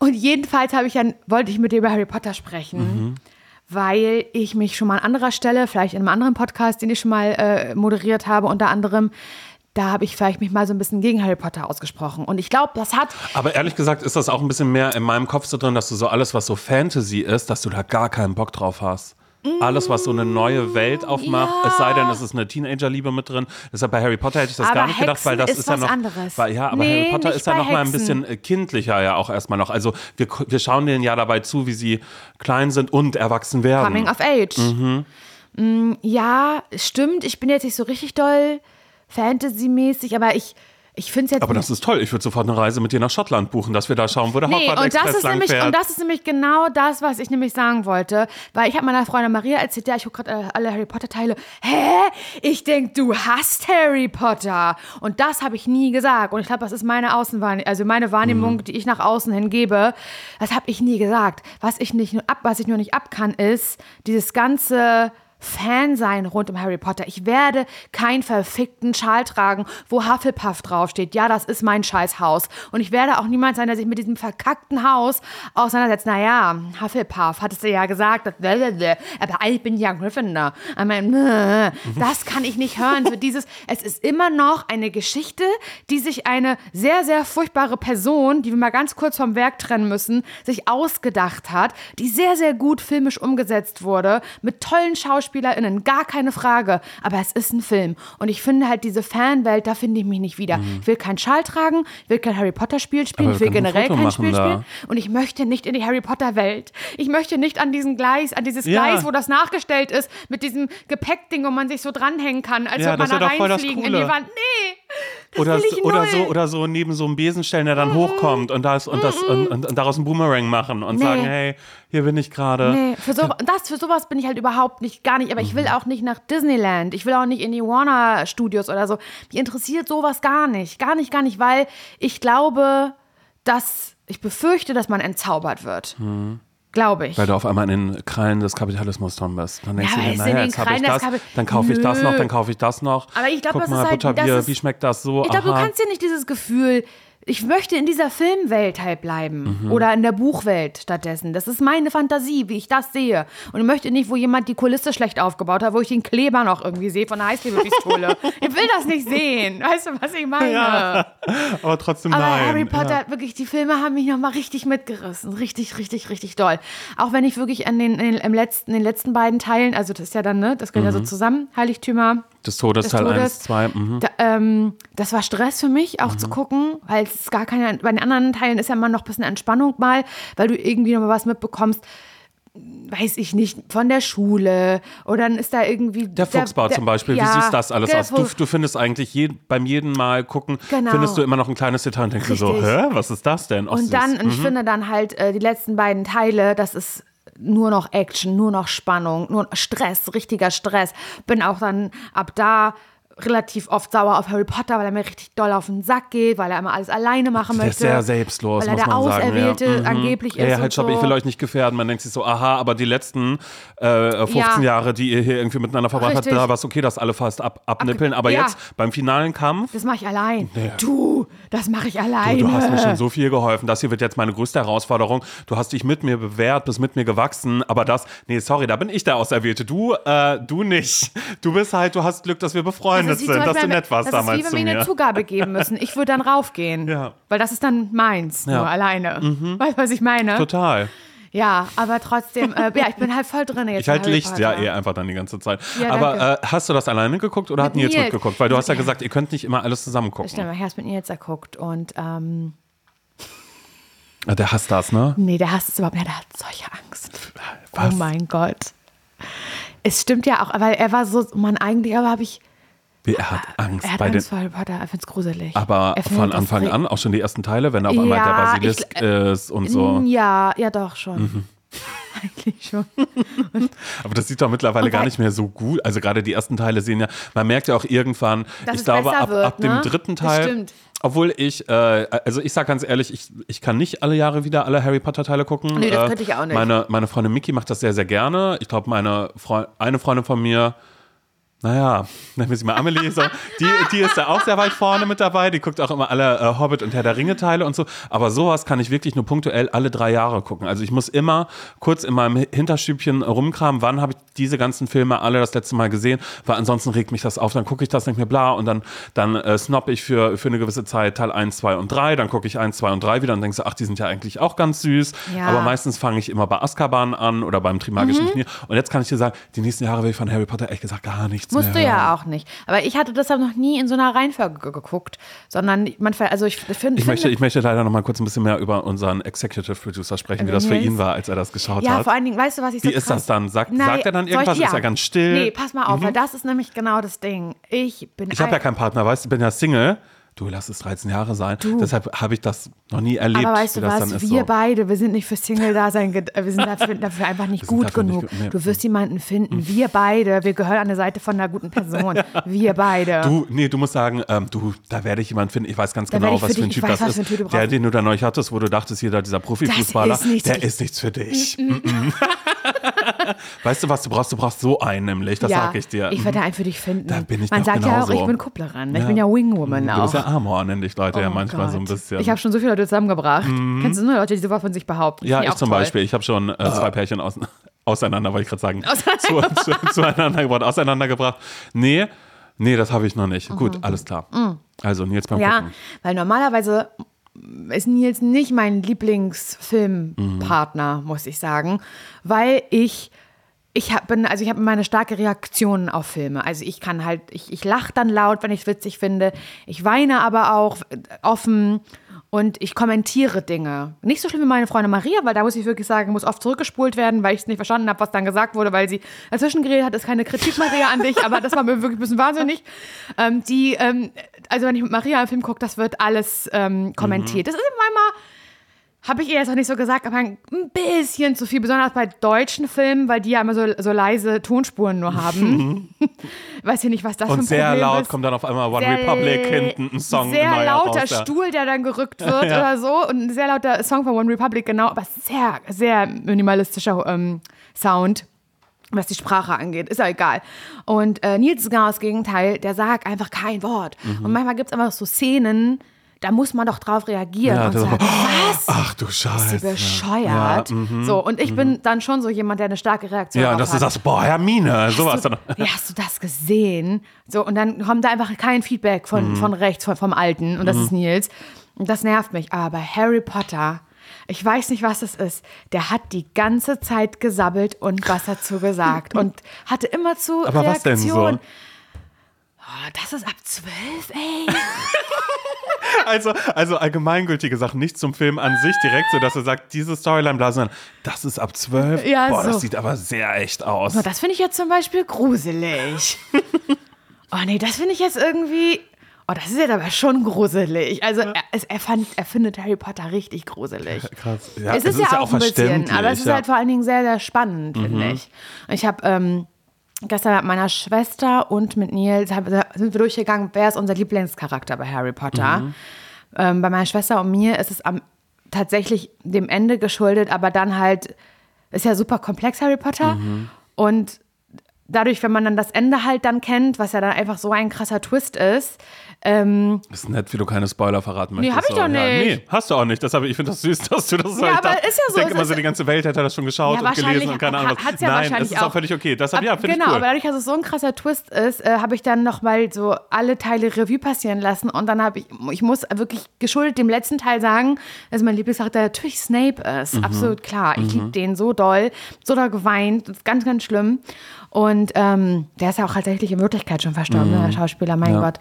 Und jedenfalls habe ich dann, wollte ich mit dir über Harry Potter sprechen, weil ich mich schon mal an anderer Stelle, vielleicht in einem anderen Podcast, den ich schon mal äh, moderiert habe, unter anderem, da habe ich vielleicht mich mal so ein bisschen gegen Harry Potter ausgesprochen. Und ich glaube, das hat Aber ehrlich gesagt ist das auch ein bisschen mehr in meinem Kopf so drin, dass du so alles, was so Fantasy ist, dass du da gar keinen Bock drauf hast. Alles, was so eine neue Welt aufmacht, ja. es sei denn, es ist eine Teenager-Liebe mit drin. Deshalb bei Harry Potter hätte ich das Aber gar nicht gedacht, Hexen weil das ist ist, ja was noch. anderes. Weil, ja, aber Nee, Harry Potter ist ja noch mal ein Hexen. bisschen äh, kindlicher ja auch erstmal noch. Also wir, wir schauen denen ja dabei zu, wie sie klein sind und erwachsen werden. Coming of Age. Mm, ja, stimmt. Ich bin jetzt nicht so richtig doll Fantasy-mäßig, aber ich, ich finde jetzt aber das ist toll. Ich würde sofort eine Reise mit dir nach Schottland buchen, dass wir da schauen, wo der Nee, Hogwarts und das, Express ist nämlich, und das ist nämlich genau das, was ich nämlich sagen wollte. Weil ich habe meiner Freundin Maria erzählt, ja, ich gucke gerade äh, alle Harry Potter-Teile. Hä? Ich denke, du hast Harry Potter. Und das habe ich nie gesagt. Und ich glaube, das ist meine Außenwahrnehmung, also meine Wahrnehmung, Mhm. die ich nach außen hin gebe. Das habe ich nie gesagt. Was ich, nicht ab, was ich nur nicht ab kann, ist dieses ganze Fan sein rund um Harry Potter. Ich werde keinen verfickten Schal tragen, wo Hufflepuff draufsteht. Ja, das ist mein Scheißhaus. Und ich werde auch niemand sein, der sich mit diesem verkackten Haus auseinandersetzt. Naja, Hufflepuff, hattest du ja gesagt. Aber ich bin ja Gryffindor. I Das kann ich nicht hören. So dieses, es ist immer noch eine Geschichte, die sich eine sehr, sehr furchtbare Person, die wir mal ganz kurz vom Werk trennen müssen, sich ausgedacht hat, die sehr, sehr gut filmisch umgesetzt wurde, mit tollen SchauspielerInnen, gar keine Frage. Aber es ist ein Film. Und ich finde halt diese Fanwelt, da finde ich mich nicht wieder. Ich will keinen Schal tragen, ich will kein Harry Potter Spiel spielen, ich will generell kein Spiel da. spielen. Und ich möchte nicht in die Harry Potter Welt. Ich möchte nicht an diesen Gleis, an dieses Ja. Gleis, wo das nachgestellt ist, mit diesem Gepäckding, wo man sich so dranhängen kann, als Ja, würde man da reinfliegen in die. Wand. Nee, oder, oder, so, oder so neben so einem Besen stellen, der dann hochkommt und, das, und, das, und, und, und daraus einen Boomerang machen und Nee. sagen, hey, hier bin ich gerade. Nee, für, so, das, für sowas bin ich halt überhaupt nicht, gar nicht. Aber ich Mhm. will auch nicht nach Disneyland. Ich will auch nicht in die Warner Studios oder so. Mich interessiert sowas gar nicht. Gar nicht, gar nicht, weil ich glaube, dass, ich befürchte, dass man entzaubert wird. Glaube ich. Weil du auf einmal in den Krallen des Kapitalismus drin bist. Dann denkst Ja, du dir, naja, jetzt habe ich das, Kapi- dann kaufe ich das noch, dann kaufe ich das noch. Aber ich glaub, Guck das mal, ist halt- Butterbier, das ist- wie schmeckt das so? Ich glaube, du kannst dir nicht dieses Gefühl, ich möchte in dieser Filmwelt halt bleiben Mhm. oder in der Buchwelt stattdessen. Das ist meine Fantasie, wie ich das sehe. Und ich möchte nicht, wo jemand die Kulisse schlecht aufgebaut hat, wo ich den Kleber noch irgendwie sehe von der Heißklebepistole. ich will das nicht sehen. Weißt du, was ich meine? Aber trotzdem Aber nein. Harry Potter, wirklich, die Filme haben mich nochmal richtig mitgerissen. Richtig, richtig, richtig doll. Auch wenn ich wirklich an den, in den, letzten, in den letzten beiden Teilen, also das ist ja dann, ne, das gehört ja so zusammen, Heiligtümer, Des Todes, des Teil Todes. 1, 2. Mhm. da, ähm, das war Stress für mich, auch zu gucken, weil es gar keine, bei den anderen Teilen ist ja immer noch ein bisschen Entspannung mal, weil du irgendwie noch mal was mitbekommst, weiß ich nicht, von der Schule oder dann ist da irgendwie. Der Fuchsbau zum Beispiel, wie ja, siehst das alles der aus? Du, du findest eigentlich je, beim jeden Mal gucken, Genau. findest du immer noch ein kleines Detail und denkst dir so, Richtig. hä, was ist das denn? Süß. Und dann, und ich Mhm. finde dann halt äh, die letzten beiden Teile, das ist nur noch Action, nur noch Spannung, nur Stress, richtiger Stress. Bin auch dann ab da relativ oft sauer auf Harry Potter, weil er mir richtig doll auf den Sack geht, weil er immer alles alleine machen Der ist möchte. sehr selbstlos, weil er muss der man sagen. Auserwählte ja. Mhm. angeblich ja, ist. Ja, halt, stopp, so. ich will euch nicht gefährden. Man denkt sich so, aha, aber die letzten äh, 15 Ja. Jahre, die ihr hier irgendwie miteinander verbracht habt, da war es okay, dass alle fast ab, abnippeln. Aber jetzt beim finalen Kampf, Das mache ich allein. Du, das mache ich alleine. Du, du hast mir schon so viel geholfen. Das hier wird jetzt meine größte Herausforderung. Du hast dich mit mir bewährt, bist mit mir gewachsen. Aber das, nee, sorry, da bin ich der Auserwählte. Du, äh, du nicht. Du bist halt, du hast Glück, dass wir befreundet Das sind, dass du nett warst das damals ist wie wenn wir mir eine Zugabe geben müssen. Ich würde dann raufgehen. Ja. Weil das ist dann meins, Ja. Mhm. nur alleine. Weißt du, was ich meine? Total. Ja, aber trotzdem, äh, ja, ich bin halt voll drin jetzt. Ich halt Licht ja Potter. eh einfach dann die ganze Zeit. Ja, Aber äh, hast du das alleine geguckt oder hat Mit Nils Nils. mitgeguckt? Weil du hast ja gesagt, ihr könnt nicht immer alles zusammen gucken. Stimmt, mein Herz mit Nils erguckt und ähm, Ah, Der hasst das, ne? nee, der hasst es überhaupt nicht, der hat solche Angst. Was? Oh mein Gott. Es stimmt ja auch, weil er war so, man, eigentlich aber habe ich, Er hat Angst er hat bei Angst den. vor Harry Potter, er findet gruselig. Aber Er von Anfang an, auch schon die ersten Teile, wenn auf einmal Ja, der Basilisk ich- äh, ist und so. Ja, ja doch schon. Mhm. Eigentlich schon. Aber das sieht doch mittlerweile Und gar nicht mehr so gut. Also gerade die ersten Teile sehen ja, man merkt ja auch irgendwann, Dass ich glaube, ab, wird, ab dem ne? dritten Das Teil. stimmt. Obwohl ich, äh, also ich sage ganz ehrlich, ich, ich kann nicht alle Jahre wieder alle Harry Potter Teile gucken. Nee, das Äh, könnte ich auch nicht. Meine, meine Freundin Miki macht das sehr, sehr gerne. Ich glaube, meine Freu eine Freundin von mir, naja, nennen wir sie mal Amelie, so, die, die ist da auch sehr weit vorne mit dabei. Die guckt auch immer alle äh, Hobbit und Herr der Ringe Teile und so. Aber sowas kann ich wirklich nur punktuell alle drei Jahre gucken. Also ich muss immer kurz in meinem Hinterstübchen rumkramen, wann habe ich diese ganzen Filme alle das letzte Mal gesehen, weil ansonsten regt mich das auf. Dann gucke ich das nicht mehr bla und dann, dann äh, snopp ich für, für eine gewisse Zeit Teil 1, 2 und 3. Dann gucke ich 1, 2 und 3 wieder und denke so, ach, die sind ja eigentlich auch ganz süß. Ja. Aber meistens fange ich immer bei Azkaban an oder beim Trimagischen Mhm. Turnier. Und jetzt kann ich dir sagen, die nächsten Jahre will ich von Harry Potter ehrlich gesagt gar nichts Musst du ja auch nicht. Aber ich hatte das aber noch nie in so einer Reihenfolge ge- geguckt, sondern man, also ich finde, Ich möchte, ich möchte leider noch mal kurz ein bisschen mehr über unseren Executive Producer sprechen, wie das für ihn war, als er das geschaut ja, hat. vor allen Dingen, weißt du, was ich so Wie ist das dann? Sagt, Nein, sagt er dann soll ich- irgendwas? ja. Ist er ganz still? Nee, pass mal auf, weil das ist nämlich genau das Ding. Ich bin ich habe ja ein- keinen Partner, weißt du, ich bin ja Single. Du, lass es 13 Jahre sein. Deshalb habe ich das noch nie erlebt, aber weißt du was, wir so. beide, wir sind nicht für Single-Dasein, äh, wir sind dafür, dafür einfach nicht gut nicht genug. gut, nee. Du wirst jemanden finden, wir beide, wir gehören an der Seite von einer guten Person. Wir beide. Du, nee, du musst sagen, ähm, du, da werde ich jemanden finden. Ich weiß ganz Da genau, was für für ein dich- ich Typ weiß, das ein ist. Typ du Der, den du da neulich hattest, wo du dachtest, hier, da dieser Profifußballer, ist der ist nichts für dich. Mhm. weißt du, was du brauchst? Du brauchst so einen nämlich, das ja, sag ich dir. Ich werde einen für dich finden. Da bin ich Man sagt ja auch, genauso. ich bin Kupplerin. Ich Ja. bin ja Wingwoman Du auch. Ja Amor, nennen dich Leute ja Oh manchmal so ein Gott. bisschen. Ich habe schon so viele Leute zusammengebracht. Kennst du nur Leute, die sowas von sich behaupten? ja, ich zum toll. Beispiel. Ich habe schon äh, zwei Pärchen aus, auseinander, wollte ich gerade sagen. Zu, zu, zueinander gebracht, auseinandergebracht. Nee, nee, das habe ich noch nicht. Gut, alles klar. Also Nils beim Mhm. Ja, Gucken. weil normalerweise ist Nils nicht mein Lieblingsfilmpartner, muss ich sagen, weil ich ich hab, bin, also ich habe meine starke Reaktion auf Filme. Also ich kann halt, ich, ich lache dann laut, wenn ich es witzig finde. Ich weine aber auch äh, offen und ich kommentiere Dinge. Nicht so schlimm wie meine Freundin Maria, weil da muss ich wirklich sagen, muss oft zurückgespult werden, weil ich es nicht verstanden habe, was dann gesagt wurde, weil sie dazwischen geredet hat. Ist keine Kritik, Maria, an dich, aber das war mir wirklich ein bisschen wahnsinnig. Ähm, die, ähm, also wenn ich mit Maria einen Film gucke, das wird alles ähm, kommentiert. Das ist manchmal habe ich ihr jetzt auch nicht so gesagt, aber ein bisschen zu viel, besonders bei deutschen Filmen, weil die ja immer so, so leise Tonspuren nur haben. Weiß ich nicht, was das für Und ein sehr Problem laut ist. kommt dann auf einmal One Sehr- Republic hinten ein Song. Sehr lauter raus, ja. Stuhl, der dann gerückt wird oder so. Und ein sehr lauter Song von One Republic, genau. Aber sehr, sehr minimalistischer ähm, Sound. Was die Sprache angeht, ist ja egal. Und äh, Nils ist genau das Gegenteil, der sagt einfach kein Wort. Mhm. Und manchmal gibt es einfach so Szenen, da muss man doch drauf reagieren Ja, und sagen, was? Ach du Scheiße. Ist die bescheuert? Ja, mhm, so, und ich bin dann schon so jemand, der eine starke Reaktion Ja, auf dass du hat. sagst, boah, Hermine, sowas. Du, ja, hast du das gesehen? So, und dann kommt da einfach kein Feedback von, Mhm. von rechts, von, vom Alten. Und das ist Nils. Und das nervt mich. Aber Harry Potter, ich weiß nicht, was es ist. Der hat die ganze Zeit gesabbelt und was dazu gesagt. und hatte immer zu Aber was denn so? Oh, das ist ab zwölf, ey. Also, also allgemeingültige Sachen, nicht zum Film an sich direkt, so dass er sagt, diese Storyline, bla, sondern das ist ab zwölf. Ja, Boah, so. das sieht aber sehr echt aus. So, das finde ich jetzt zum Beispiel gruselig. oh nee, das finde ich jetzt irgendwie. Oh, das ist jetzt aber schon gruselig. Also er, es, er, fand, er findet Harry Potter richtig gruselig. Krass. Ja, es ist ja, auch ein bisschen, aber es ist ja. Mhm. halt vor allen Dingen sehr, sehr spannend, finde ich. Und Ich habe ähm, gestern mit meiner Schwester und mit Nils sind wir durchgegangen, wer ist unser Lieblingscharakter bei Harry Potter. Mhm. Ähm, bei meiner Schwester und mir ist es am, tatsächlich dem Ende geschuldet, aber dann halt, ist ja super komplex, Harry Potter. Mhm. Und dadurch, wenn man dann das Ende halt dann kennt, was ja dann einfach so ein krasser Twist ist, ähm, Ist nett, wie du keine Spoiler verraten Nee, möchtest. hab ich doch Ja, nicht. nee, hast du auch nicht. Deshalb, ich finde das süß, dass du das Ja, aber dachte- ist ja so, Ich denke immer so, die ganze Welt hätte das schon geschaut Ja, und gelesen und keine Ahnung. was. hat's ja Nein, wahrscheinlich es ist auch auch. völlig okay. Deshalb, ja, finde genau, ich cool. aber dadurch, dass es so ein krasser Twist ist, äh, habe ich dann nochmal so alle Teile Revue passieren lassen und dann habe ich, ich muss wirklich geschuldet dem letzten Teil sagen, dass mein Lieblingscharakter natürlich Snape ist. Mhm. Absolut klar. Ich liebe den so doll, so doll geweint, das ist ganz, ganz schlimm. Und ähm, der ist ja auch tatsächlich in Wirklichkeit schon verstorben, ne, der Schauspieler, mein Mhm. Ja. Gott.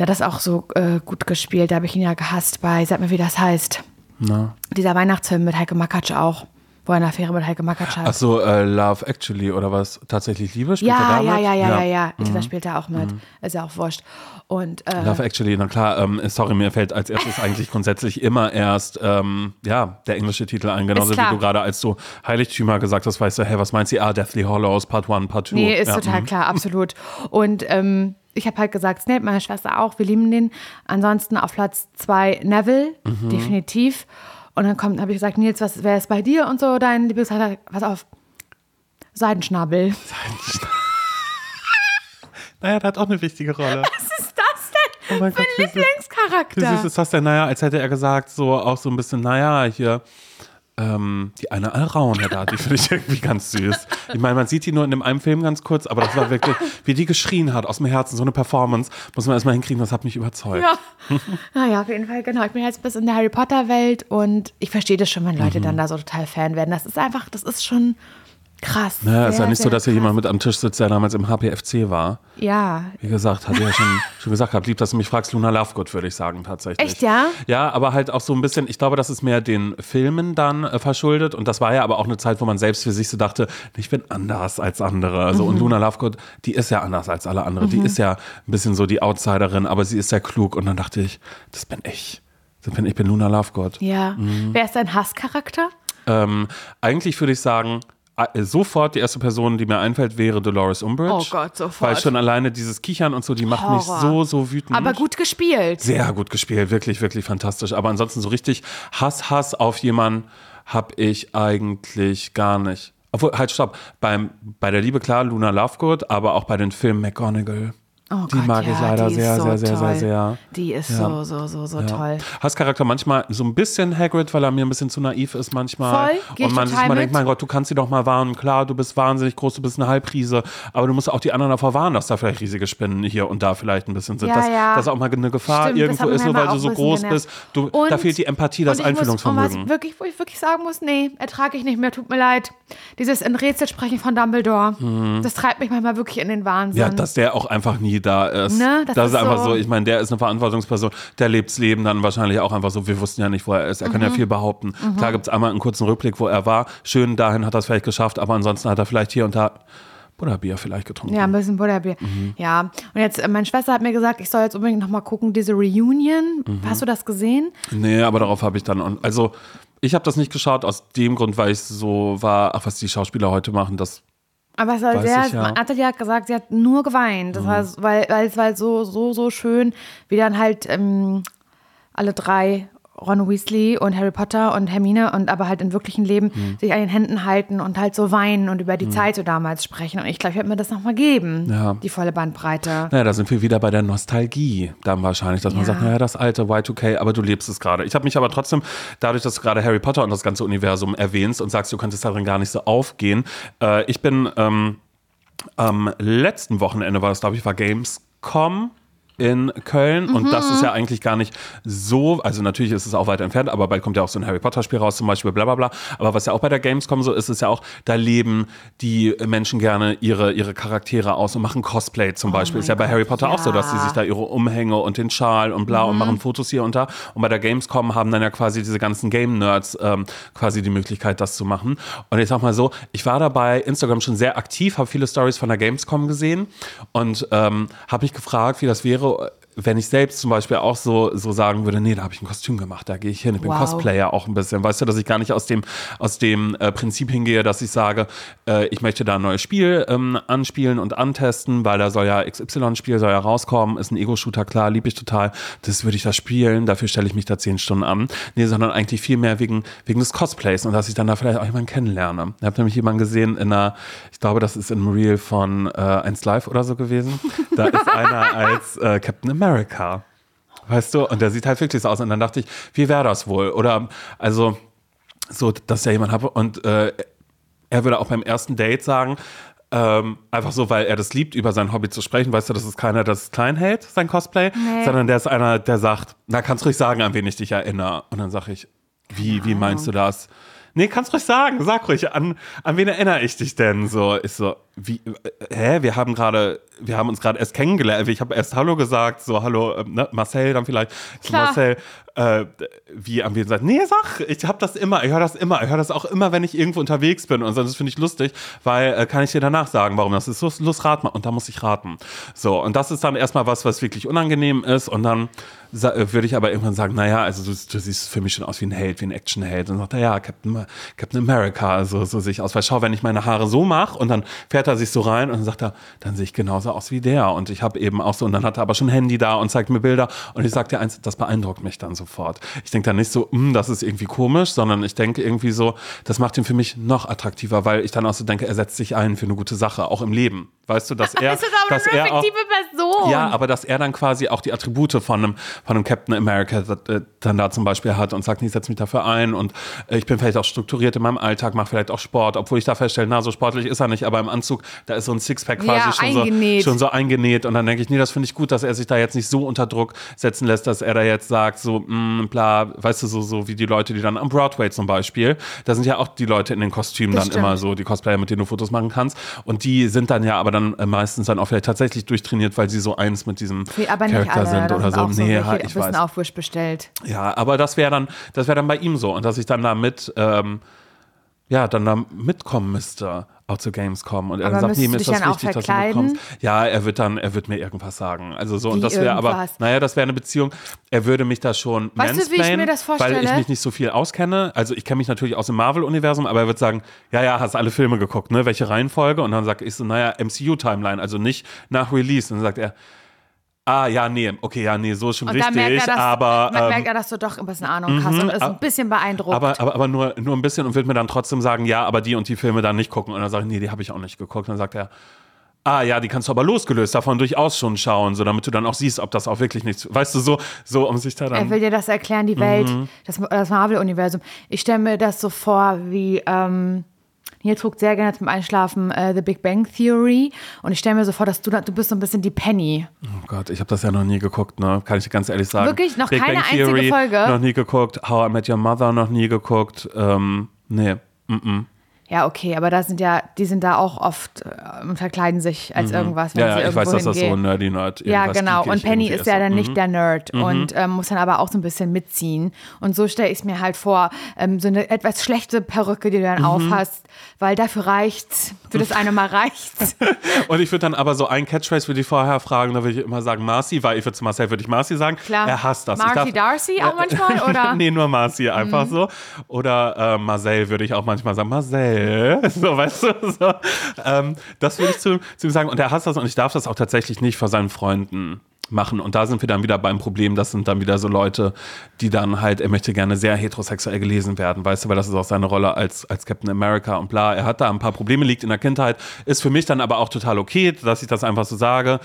Der hat das auch so äh, gut gespielt, da habe ich ihn ja gehasst bei, sag mir, wie das heißt. Na. Dieser Weihnachtsfilm mit Heike Makatsch auch, wo er eine Affäre mit Heike Makatsch hat. Ach so, äh, Love Actually oder was? Tatsächlich Liebe? Spielt er Ja, damit? ja, ja, ja, ja, ja. Mhm. Da spielt er auch mit. Ist ja auch wurscht. Und äh, Love Actually, na klar, ähm, sorry, mir fällt als erstes eigentlich grundsätzlich immer erst ähm, ja, der englische Titel ein, genauso wie du gerade als du Heiligtümer gesagt hast, weißt du, hey, was meinst du? Ah, Deathly Hollows, Part 1, Part 2. nee, ist ja, total mhm. klar, absolut. Und ähm, ich habe halt gesagt, Snape, meine Schwester auch, wir lieben den. Ansonsten auf Platz zwei Neville, Mhm. definitiv. Und dann kommt, habe ich gesagt, Nils, was wäre es bei dir und so, dein Lieblingscharakter? Pass auf. Seidenschnabel. Naja, der hat auch eine wichtige Rolle. Was ist das denn Oh mein für ein. Lieblingscharakter? Wie süß ist das denn? Naja, als hätte er gesagt, so auch so ein bisschen, naja, hier, ähm, die eine Alraune da, die finde ich irgendwie ganz süß. Ich meine, man sieht die nur in dem einen Film ganz kurz, aber das war wirklich, wie die geschrien hat aus dem Herzen, so eine Performance, muss man erstmal hinkriegen, das hat mich überzeugt. Ja. Naja, auf jeden Fall, genau. Ich bin jetzt bis in der Harry Potter-Welt und ich verstehe das schon, wenn Leute Mhm. dann da so total Fan werden. Das ist einfach, das ist schon krass. Ja, ist ja Sehr, nicht so, sehr dass hier krass. jemand mit am Tisch sitzt, der damals im HPFC war. Ja. Wie gesagt, hatte ja schon, schon gesagt gehabt, lieb, dass du mich fragst, Luna Lovegood, würde ich sagen, tatsächlich. Echt, ja? Ja, aber halt auch so ein bisschen, ich glaube, das ist mehr den Filmen dann äh, verschuldet und das war ja aber auch eine Zeit, wo man selbst für sich so dachte, ich bin anders als andere. Also Mhm. und Luna Lovegood, die ist ja anders als alle anderen. Die ist ja ein bisschen so die Outsiderin, aber sie ist sehr klug und dann dachte ich, das bin ich. Das bin, ich bin Luna Lovegood. Ja. Mhm. Wer ist dein Hasscharakter? Ähm, eigentlich würde ich sagen, sofort die erste Person, die mir einfällt, wäre Dolores Umbridge. Oh Gott, sofort. Weil schon alleine dieses Kichern und so, die macht mich Horror. so, so wütend. Aber gut gespielt. Sehr gut gespielt, wirklich, wirklich fantastisch. Aber ansonsten so richtig Hass, Hass auf jemanden habe ich eigentlich gar nicht. Obwohl, halt, stopp. Beim, bei der Liebe, klar, Luna Lovegood, aber auch bei den Filmen McGonagall. Oh die Gott, mag ja, ich leider sehr, so sehr, sehr, sehr, toll. sehr. Die ist Ja. so, so, so, so toll. Hasscharakter manchmal so ein bisschen Hagrid, weil er mir ein bisschen zu naiv ist manchmal. Voll, und man sich mal denkt, mein Gott, du kannst sie doch mal warnen. Klar, du bist wahnsinnig groß, du bist eine Halbriese, aber du musst auch die anderen davor warnen, dass da vielleicht riesige Spinnen hier und da vielleicht ein bisschen sind. Ja, dass, ja. dass auch mal eine Gefahr Stimmt, irgendwo ist, nur weil du so groß genervt. bist. Du, Und- da fehlt die Empathie, das muss- Einfühlungsvermögen. Und was wirklich, wo ich wirklich sagen muss, nee, ertrage ich nicht mehr, tut mir leid. Dieses in Rätsel sprechen von Dumbledore, das treibt mich manchmal wirklich in den Wahnsinn. Mhm. ja, dass der auch einfach nie da ist. Ne, das das ist ist einfach so- so, ich meine, der ist eine Verantwortungsperson, der lebt's Leben dann wahrscheinlich auch einfach so. Wir wussten ja nicht, wo er ist. Er kann Mhm. ja viel behaupten. Klar gibt's einmal einen kurzen Rückblick, wo er war. Schön, dahin hat er es vielleicht geschafft, aber ansonsten hat er vielleicht hier und da Butterbier vielleicht getrunken. Ja, ein bisschen Butterbier. Mhm. Ja. Und jetzt, äh, meine Schwester hat mir gesagt, ich soll jetzt unbedingt nochmal gucken, diese Reunion. Mhm. Hast du das gesehen? Nee, aber darauf habe ich dann. Also, ich habe das nicht geschaut, aus dem Grund, weil ich so war, ach, was die Schauspieler heute machen, das. Aber es war sehr, ich, ja. Mhm. Natalie hat gesagt, sie hat nur geweint. Das war, weil, weil es war so, so, so schön, wie dann halt ähm, alle drei, Ron Weasley und Harry Potter und Hermine und aber halt im wirklichen Leben Mhm. sich an den Händen halten und halt so weinen und über die Zeit so damals sprechen. Und ich glaube, ich werde mir das nochmal geben, Ja. die volle Bandbreite. Naja, da sind wir wieder bei der Nostalgie dann wahrscheinlich, dass man Ja. sagt, naja, das alte Y2K, aber du lebst es gerade. Ich habe mich aber trotzdem, dadurch, dass du gerade Harry Potter und das ganze Universum erwähnst und sagst, du könntest darin gar nicht so aufgehen. Äh, ich bin ähm, am letzten Wochenende war das, glaube ich, war Gamescom in Köln. Und das ist ja eigentlich gar nicht so, also natürlich ist es auch weit entfernt, aber bald kommt ja auch so ein Harry Potter Spiel raus zum Beispiel, bla bla bla, aber was ja auch bei der Gamescom so ist, ist ja auch, da leben die Menschen gerne ihre, ihre Charaktere aus und machen Cosplay zum Beispiel, ist ja bei Harry Potter auch so, dass sie ja. sich da ihre Umhänge und den Schal und bla und machen Fotos hier und da. Und bei der Gamescom haben dann ja quasi diese ganzen Game-Nerds ähm, quasi die Möglichkeit, das zu machen. Und ich sag mal so, ich war dabei Instagram schon sehr aktiv, habe viele Stories von der Gamescom gesehen und ähm, habe mich gefragt, wie das wäre, oh, wenn ich selbst zum Beispiel auch so, so sagen würde, nee, da habe ich ein Kostüm gemacht, da gehe ich hin. Ich bin Wow. Cosplayer auch ein bisschen. Weißt du, dass ich gar nicht aus dem, aus dem äh, Prinzip hingehe, dass ich sage, äh, ich möchte da ein neues Spiel ähm, anspielen und antesten, weil da soll ja XY-Spiel soll ja rauskommen, ist ein Ego-Shooter, klar, liebe ich total. Das würde ich da spielen, dafür stelle ich mich da zehn Stunden an. Nee, sondern eigentlich viel mehr wegen, wegen des Cosplays und dass ich dann da vielleicht auch jemanden kennenlerne. Ich habe nämlich jemanden gesehen in einer, ich glaube, das ist in einem Reel von äh, 1 Live oder so gewesen. Da ist einer als äh, Captain America. Weißt du? Und der sieht halt wirklich so aus. Und dann dachte ich, wie wäre das wohl? Oder, also, so, dass ja jemand habe. Und äh, er würde auch beim ersten Date sagen, ähm, einfach so, weil er das liebt, über sein Hobby zu sprechen. Weißt du, das ist keiner, der es klein hält, sein Cosplay, Nee. sondern der ist einer, der sagt, na, kannst ruhig sagen, an wen ich dich erinnere. Und dann sage ich, wie, wie meinst du das? Nee, kannst ruhig sagen, sag ruhig, an, an wen erinnere ich dich denn? So, ist so, wie, äh, hä, wir haben gerade, wir haben uns gerade erst kennengelernt. Ich habe erst Hallo gesagt, so, hallo, ähm, ne, Marcel dann vielleicht. Ich so, Klar. Marcel, äh, wie an wen sagt, nee, sag, ich habe das immer, ich höre das immer, ich höre das auch immer, wenn ich irgendwo unterwegs bin und so, das finde ich lustig, weil äh, kann ich dir danach sagen, warum das ist. Los, los, rat mal. Und da muss ich raten. So, und das ist dann erstmal was, was wirklich unangenehm ist und dann äh, würde ich aber irgendwann sagen, naja, also du, du siehst für mich schon aus wie ein Held, wie ein Actionheld. Und dann sagt er, ja, Captain, Captain America, also so sehe ich aus. Weil schau, wenn ich meine Haare so mache und dann fährt er sich so rein und dann sagt er, dann sehe ich genauso aus wie der. Und ich habe eben auch so, und dann hat er aber schon ein Handy da und zeigt mir Bilder. Und ich sage dir eins, das beeindruckt mich dann sofort. Ich denke dann nicht so, "Hm, das ist irgendwie komisch, sondern ich denke irgendwie so, das macht ihn für mich noch attraktiver, weil ich dann auch so denke, er setzt sich ein für eine gute Sache, auch im Leben. Weißt du, dass er, Das ist aber dass eine er auch, Person. ja, aber dass er dann quasi auch die Attribute von einem, von einem Captain America äh, dann da zum Beispiel hat und sagt, ich setze mich dafür ein und äh, ich bin vielleicht auch strukturiert in meinem Alltag, mache vielleicht auch Sport, obwohl ich da feststelle, na, so sportlich ist er nicht, aber im Anzug, da ist so ein Sixpack quasi Ja, schon, so, eingenäht. schon so eingenäht und dann denke ich, nee, das finde ich gut, dass er sich da jetzt nicht so unter Druck setzen lässt, dass er da jetzt sagt, so, mh, bla, weißt du, so, so wie die Leute, die dann am Broadway zum Beispiel, da sind ja auch die Leute in den Kostümen Das dann immer stimmt. so, die Cosplayer, mit denen du Fotos machen kannst und die sind dann ja aber dann äh, meistens dann auch vielleicht tatsächlich durchtrainiert, weil sie so eins mit diesem Nee, aber Charakter alle. sind oder so. so nee, ein ich weiß. Aufwisch bestellt. Ja, aber das wäre dann, das wäre dann bei ihm so und dass ich dann da mit, ähm, ja, dann da mitkommen müsste, auch zu Gamescom. Und er Aber sagt, nee, mir ist das wichtig, dass du mitkommst. Ja, er wird dann, er wird mir irgendwas sagen. Also so, und Wie das wäre aber, naja, das wäre eine Beziehung, er würde mich da schon Weißt du, wie ich mir das Weil ich vorstelle? mich nicht so viel auskenne. Also ich kenne mich natürlich aus dem Marvel-Universum, aber er wird sagen, ja, ja, hast alle Filme geguckt, ne? Welche Reihenfolge? Und dann sage ich so, naja, MCU-Timeline, also nicht nach Release. Und dann sagt er, ah, ja, nee, okay, ja, nee, so ist schon Und richtig, merkt er, dass, aber. man ähm, merkt er, dass du doch ein bisschen Ahnung hast und ist ein bisschen beeindruckt. aber, aber, aber nur, nur ein bisschen und wird mir dann trotzdem sagen, ja, aber die und die Filme dann nicht gucken. Und dann sage ich, nee, die habe ich auch nicht geguckt. Und dann sagt er, ah ja, die kannst du aber losgelöst davon durchaus schon schauen, so damit du dann auch siehst, ob das auch wirklich nichts, weißt du, so, so um sich da er dann. will dir das erklären, die Welt, Mhm. das, das Marvel-Universum. Ich stelle mir das so vor, wie ähm, Nils guckt sehr gerne zum Einschlafen äh, The Big Bang Theory und ich stelle mir so vor, dass du, du bist so ein bisschen die Penny. Oh Gott, ich habe das ja noch nie geguckt, ne? Kann ich dir ganz ehrlich sagen. Wirklich? Noch Big keine Bang einzige Theory, Folge? Noch nie geguckt. How I Met Your Mother noch nie geguckt. Ähm, nee. Ja, okay, aber da sind ja, die sind da auch oft äh, und verkleiden sich als irgendwas, wenn Mhm. Ja, sie ja, ich irgendwo weiß, dass das so hingehen. nerdy Nerd Ja, irgendwas genau. geekig Und Penny ist ja dann Mhm. nicht der Nerd und ähm, muss dann aber auch so ein bisschen mitziehen. Und so stelle ich es mir halt vor, ähm, so eine etwas schlechte Perücke, die du Mhm. dann aufhast, weil dafür reicht's, für das eine Mal reicht's. Und ich würde dann aber so ein Catchphrase würde ich vorher fragen, da würde ich immer sagen Marcy, weil ich würde zu Marcel würde ich Marcy sagen. Klar. Er hasst das. Marcy ich Darcy auch manchmal, oder? Mhm. nee, nur Marcy einfach so. Oder äh, Marcel würde ich auch manchmal sagen, Marcel. So, weißt du, so. Ähm, das würde ich zu, zu ihm sagen. Und er hasst das und ich darf das auch tatsächlich nicht vor seinen Freunden machen. Und da sind wir dann wieder beim Problem, das sind dann wieder so Leute, die dann halt, er möchte gerne sehr heterosexuell gelesen werden, weißt du, weil das ist auch seine Rolle als, als Captain America und bla. Er hat da ein paar Probleme, liegt in der Kindheit, ist für mich dann aber auch total okay, dass ich das einfach so sage.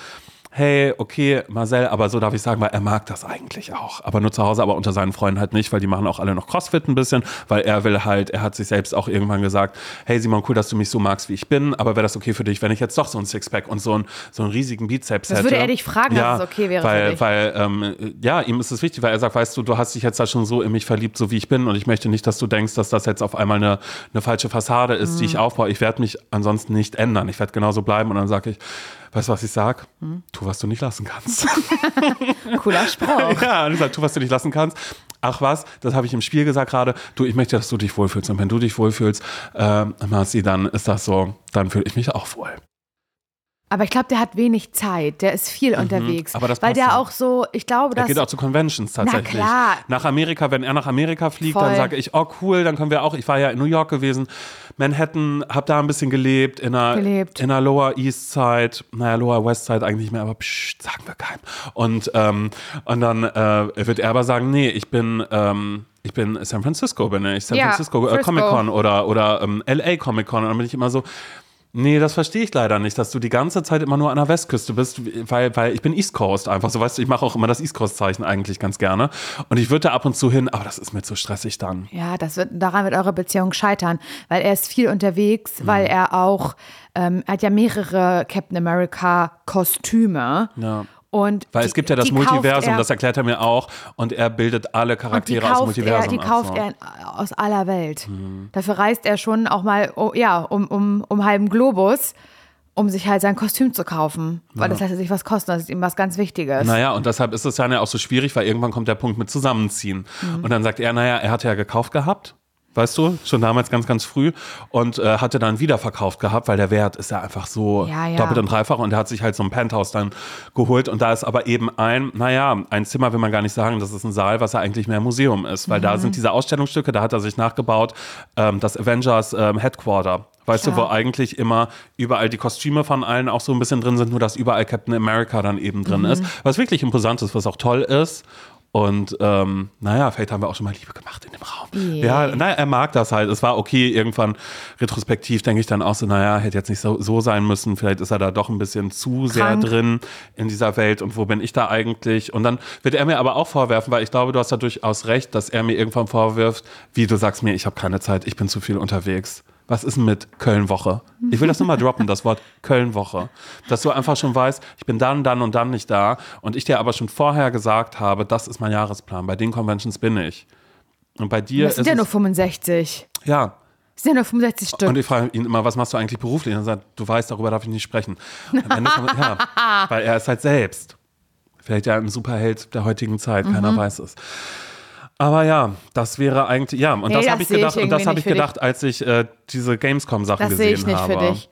Hey, okay, Marcel, aber so darf ich sagen, weil er mag das eigentlich auch. Aber nur zu Hause, aber unter seinen Freunden halt nicht, weil die machen auch alle noch Crossfit ein bisschen, weil er will halt, er hat sich selbst auch irgendwann gesagt, hey Simon, cool, dass du mich so magst, wie ich bin, aber wäre das okay für dich, wenn ich jetzt doch so ein Sixpack und so, ein, so einen riesigen Bizeps Das hätte? würde er dich fragen, dass es okay wäre für weil, dich. Weil, ähm, ja, ihm ist es wichtig, weil er sagt, weißt du, du hast dich jetzt da schon so in mich verliebt, so wie ich bin und ich möchte nicht, dass du denkst, dass das jetzt auf einmal eine, eine falsche Fassade ist, Mhm. die ich aufbaue. Ich werde mich ansonsten nicht ändern. Ich werde genauso bleiben und dann sage ich, weißt du, was ich sag? Mhm. Tu, was du nicht lassen kannst. Cooler Spruch. ja, und ich sage, tu, was du nicht lassen kannst. Ach was, das habe ich im Spiel gesagt gerade. Du, ich möchte, dass du dich wohlfühlst. Und wenn du dich wohlfühlst, ähm, Marci, dann ist das so, dann fühle ich mich auch wohl. Aber ich glaube, der hat wenig Zeit. Der ist viel unterwegs. Mhm. aber das weil passt der ja. auch so, ich glaube, Er dass. geht auch zu Conventions tatsächlich. klar. Nach Amerika, wenn er nach Amerika fliegt, Voll. dann sage ich, oh cool, dann können wir auch, ich war ja in New York gewesen, Manhattan, hab da ein bisschen gelebt, in der, Gelebt. in der Lower East Side, naja, Lower West Side eigentlich nicht mehr, aber psch, sagen wir keinem. Und, ähm, und dann äh, wird er aber sagen, nee, ich bin, ähm, ich bin San Francisco, bin ich, San Ja, Francisco äh. Comic Con oder, oder ähm, LA Comic Con und dann bin ich immer so, Nee, das verstehe ich leider nicht, dass du die ganze Zeit immer nur an der Westküste bist, weil, weil ich bin East Coast einfach. So weißt du, ich mache auch immer das East Coast-Zeichen eigentlich ganz gerne. Und ich würde da ab und zu hin, aber das ist mir zu stressig dann. Ja, das wird, daran wird eure Beziehung scheitern, weil er ist viel unterwegs, Mhm. weil er auch, ähm, er hat ja mehrere Captain America Kostüme. Ja. Und Weil die- es gibt ja das Multiversum, er, das erklärt er mir auch. Und er bildet alle Charaktere aus kauft er, Multiversum die kauft so. er aus aller Welt. Mhm. Dafür reist er schon auch mal, oh, ja, um, um, um halben Globus, um sich halt sein Kostüm zu kaufen. Weil das lässt er sich was kosten, das ist ihm was ganz Wichtiges. Naja, und deshalb ist es ja auch so schwierig, weil irgendwann kommt der Punkt mit Zusammenziehen. Mhm. Und dann sagt er, naja, er hatte ja gekauft gehabt. Weißt du, schon damals ganz, ganz früh und äh, hatte dann wieder verkauft gehabt, weil der Wert ist ja einfach so Ja, ja. doppelt und dreifach und er hat sich halt so ein Penthouse dann geholt und da ist aber eben ein, naja, ein Zimmer will man gar nicht sagen, das ist ein Saal, was ja eigentlich mehr Museum ist, weil Mhm. da sind diese Ausstellungsstücke, da hat er sich nachgebaut, ähm, das Avengers ähm, Headquarter. Weißt du, wo eigentlich immer überall die Kostüme von allen auch so ein bisschen drin sind, nur dass überall Captain America dann eben drin Mhm. ist. Was wirklich imposant ist, was auch toll ist. Und ähm, naja, vielleicht haben wir auch schon mal Liebe gemacht in dem Raum. Yeah. Ja, naja, er mag das halt. Es war okay, irgendwann retrospektiv denke ich dann auch so, naja, hätte jetzt nicht so, so sein müssen. Vielleicht ist er da doch ein bisschen zu sehr Krank. drin in dieser Welt. Und wo bin ich da eigentlich? Und dann wird er mir aber auch vorwerfen, weil ich glaube, du hast da durchaus recht, dass er mir irgendwann vorwirft, wie du sagst mir, ich habe keine Zeit, ich bin zu viel unterwegs. Was ist denn mit Köln-Woche? Ich will das nur mal droppen, das Wort Köln-Woche. Dass du einfach schon weißt, ich bin dann, dann und dann nicht da. Und ich dir aber schon vorher gesagt habe, das ist mein Jahresplan. Bei den Conventions bin ich. Und bei dir das sind ist ja nur es, 65. ja. Das sind ja nur 65 Stück. Und ich frage ihn immer, was machst du eigentlich beruflich? Und er sagt, du weißt, darüber darf ich nicht sprechen. Man, ja, weil er ist halt selbst. Vielleicht ja ein Superheld der heutigen Zeit, keiner Mhm. weiß es. Aber ja, das wäre eigentlich, ja, und Nee, das das habe ich sehe ich gedacht, und das habe ich gedacht, als ich äh, diese Gamescom-Sachen Das gesehen sehe ich nicht habe. für dich.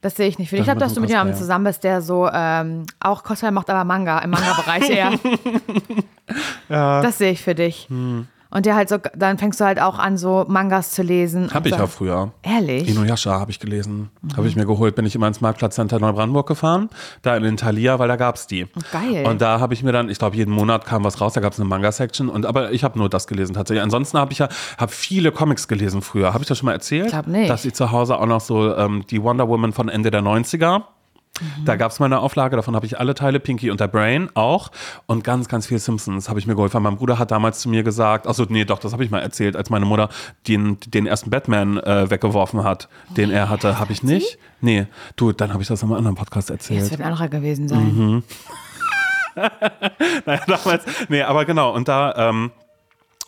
Das sehe ich nicht für dich. Ich Das glaube, dass du mit jemandem zusammen bist, der so ähm, auch Cosplay macht, aber Manga, im Manga-Bereich eher. Das sehe ich für dich. Hm. Und der halt so, dann fängst du halt auch an, so Mangas zu lesen. Habe und ich so. auch früher. Ehrlich? Inuyasha habe ich gelesen. Habe ich mir geholt. Bin ich immer ins Marktplatzcenter Neubrandenburg gefahren. Da in Thalia, weil da gab es die. Geil. Und da habe ich mir dann, ich glaube, jeden Monat kam was raus. Da gab es eine Manga-Section. Und Aber ich habe nur das gelesen tatsächlich. Ansonsten habe ich ja hab viele Comics gelesen früher. Habe ich das schon mal erzählt? Ich glaub nicht. Dass ich zu Hause auch noch so ähm, die Wonder Woman von Ende der 90er. Mhm. Da gab es mal eine Auflage, davon habe ich alle Teile, Pinky und der Brain auch. Und ganz, ganz viel Simpsons habe ich mir geholt. Weil mein Bruder hat damals zu mir gesagt, achso, nee, doch, das habe ich mal erzählt, als meine Mutter den, den ersten Batman äh, weggeworfen hat, den er hatte. Habe ich nicht? Nee, du, dann habe ich das in einem anderen Podcast Das erzählt. wird ein anderer gewesen sein. Mhm. naja, damals, nee, aber genau, und da, ähm,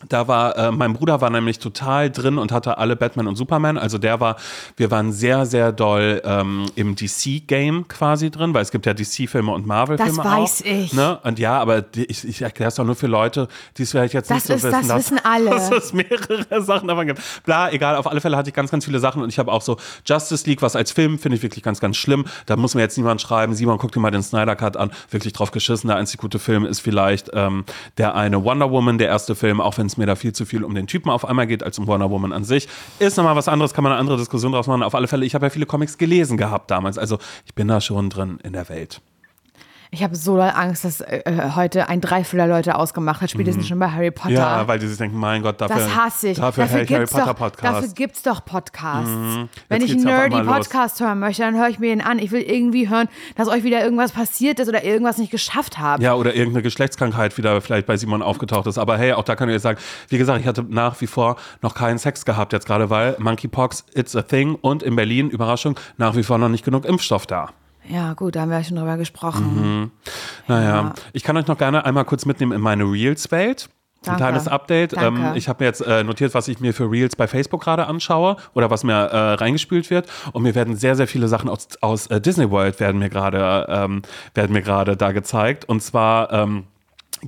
da war, äh, mein Bruder war nämlich total drin und hatte alle Batman und Superman. Also der war, wir waren sehr, sehr doll ähm, im DC-Game quasi drin, weil es gibt ja DC-Filme und Marvel-Filme. Das weiß auch, ich. Ne? Und ja, aber die, ich, ich erkläre es doch nur für Leute, die es vielleicht jetzt Das nicht so ist- wissen. das dass- wissen alle. Dass es mehrere Sachen davon gibt. Bla, egal, auf alle Fälle hatte ich ganz, ganz viele Sachen und ich habe auch so Justice League, was als Film finde ich wirklich ganz, ganz schlimm. Da muss mir jetzt niemand schreiben, Simon, guck dir mal den Snyder Cut an. Wirklich drauf geschissen. Der einzig gute Film ist vielleicht ähm, der eine Wonder Woman, der erste Film, auch wenn es mir da viel zu viel um den Typen auf einmal geht, als um Wonder Woman an sich. Ist nochmal was anderes, kann man eine andere Diskussion draus machen. Auf alle Fälle, ich habe ja viele Comics gelesen gehabt damals. Also ich bin da schon drin in der Welt. Ich habe so doll Angst, dass äh, heute ein Dreiviertel Leute ausgemacht hat, spätestens schon bei Harry Potter. Mhm. Ja, weil die sich denken, mein Gott, dafür, das hasse ich. dafür, dafür Harry Potter doch, Podcast. Mhm. Dafür gibt's doch Podcasts. Wenn Jetzt ich einen nerdy los. Podcast hören möchte, dann höre ich mir den an. Ich will irgendwie hören, dass euch wieder irgendwas passiert ist oder irgendwas nicht geschafft habt. Ja, oder irgendeine Geschlechtskrankheit wieder vielleicht bei Simon aufgetaucht ist. Aber hey, auch da kann ich jetzt sagen, wie gesagt, ich hatte nach wie vor noch keinen Sex gehabt, jetzt gerade weil Monkeypox, it's a thing und in Berlin, Überraschung, nach wie vor noch nicht genug Impfstoff da. Ja, gut, da haben wir ja schon drüber gesprochen. Naja, Ja. ich kann euch noch gerne einmal kurz mitnehmen in meine Reels-Welt. Ein Danke. kleines Update. Ähm, ich habe mir jetzt äh, notiert, was ich mir für Reels bei Facebook gerade anschaue oder was mir äh, reingespült wird. Und mir werden sehr, sehr viele Sachen aus, aus äh, Disney World werden mir gerade ähm, werden mir gerade da gezeigt. Und zwar ähm,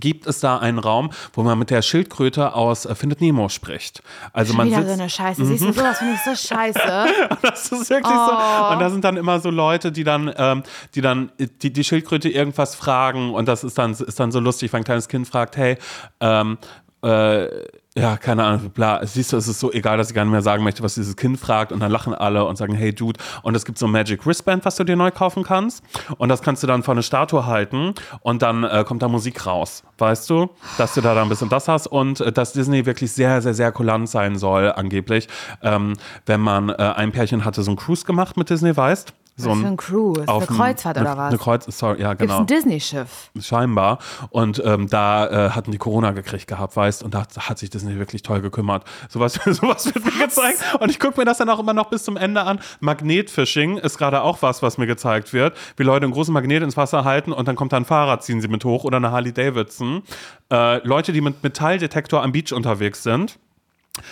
gibt es da einen Raum, wo man mit der Schildkröte aus äh, Findet Nemo spricht. Also man Wieder sitzt, so eine Scheiße. Siehst du, sowas finde ich so scheiße. das ist wirklich Oh. so. Und da sind dann immer so Leute, die dann, ähm, die dann die, die Schildkröte irgendwas fragen und das ist dann, ist dann so lustig, wenn ein kleines Kind fragt, hey, ähm, äh, ja, keine Ahnung, bla. Siehst du, es ist so egal, dass ich gar nicht mehr sagen möchte, was dieses Kind fragt. Und dann lachen alle und sagen, hey Dude. Und es gibt so ein Magic Wristband, was du dir neu kaufen kannst. Und das kannst du dann vor eine Statue halten und dann äh, kommt da Musik raus. Weißt du? Dass du da dann ein bisschen das hast und äh, dass Disney wirklich sehr, sehr, sehr kulant sein soll, angeblich. Ähm, wenn man, äh, ein Pärchen hatte so einen Cruise gemacht mit Disney, weißt so Was für ein Cruise? Eine auf ein- Kreuzfahrt eine, oder was? Eine Kreuz, sorry, ja, genau ein Disney-Schiff? scheinbar. Und ähm, da äh, hatten die Corona gekriegt gehabt, weißt und da hat sich Disney wirklich toll gekümmert. Sowas, sowas wird mir gezeigt. Und ich gucke mir das dann auch immer noch bis zum Ende an. Magnetfishing ist gerade auch was, was mir gezeigt wird. Wie Leute einen großen Magnet ins Wasser halten und dann kommt da ein Fahrrad, ziehen sie mit hoch oder eine Harley Davidson. Äh, Leute, die mit Metalldetektor am Beach unterwegs sind.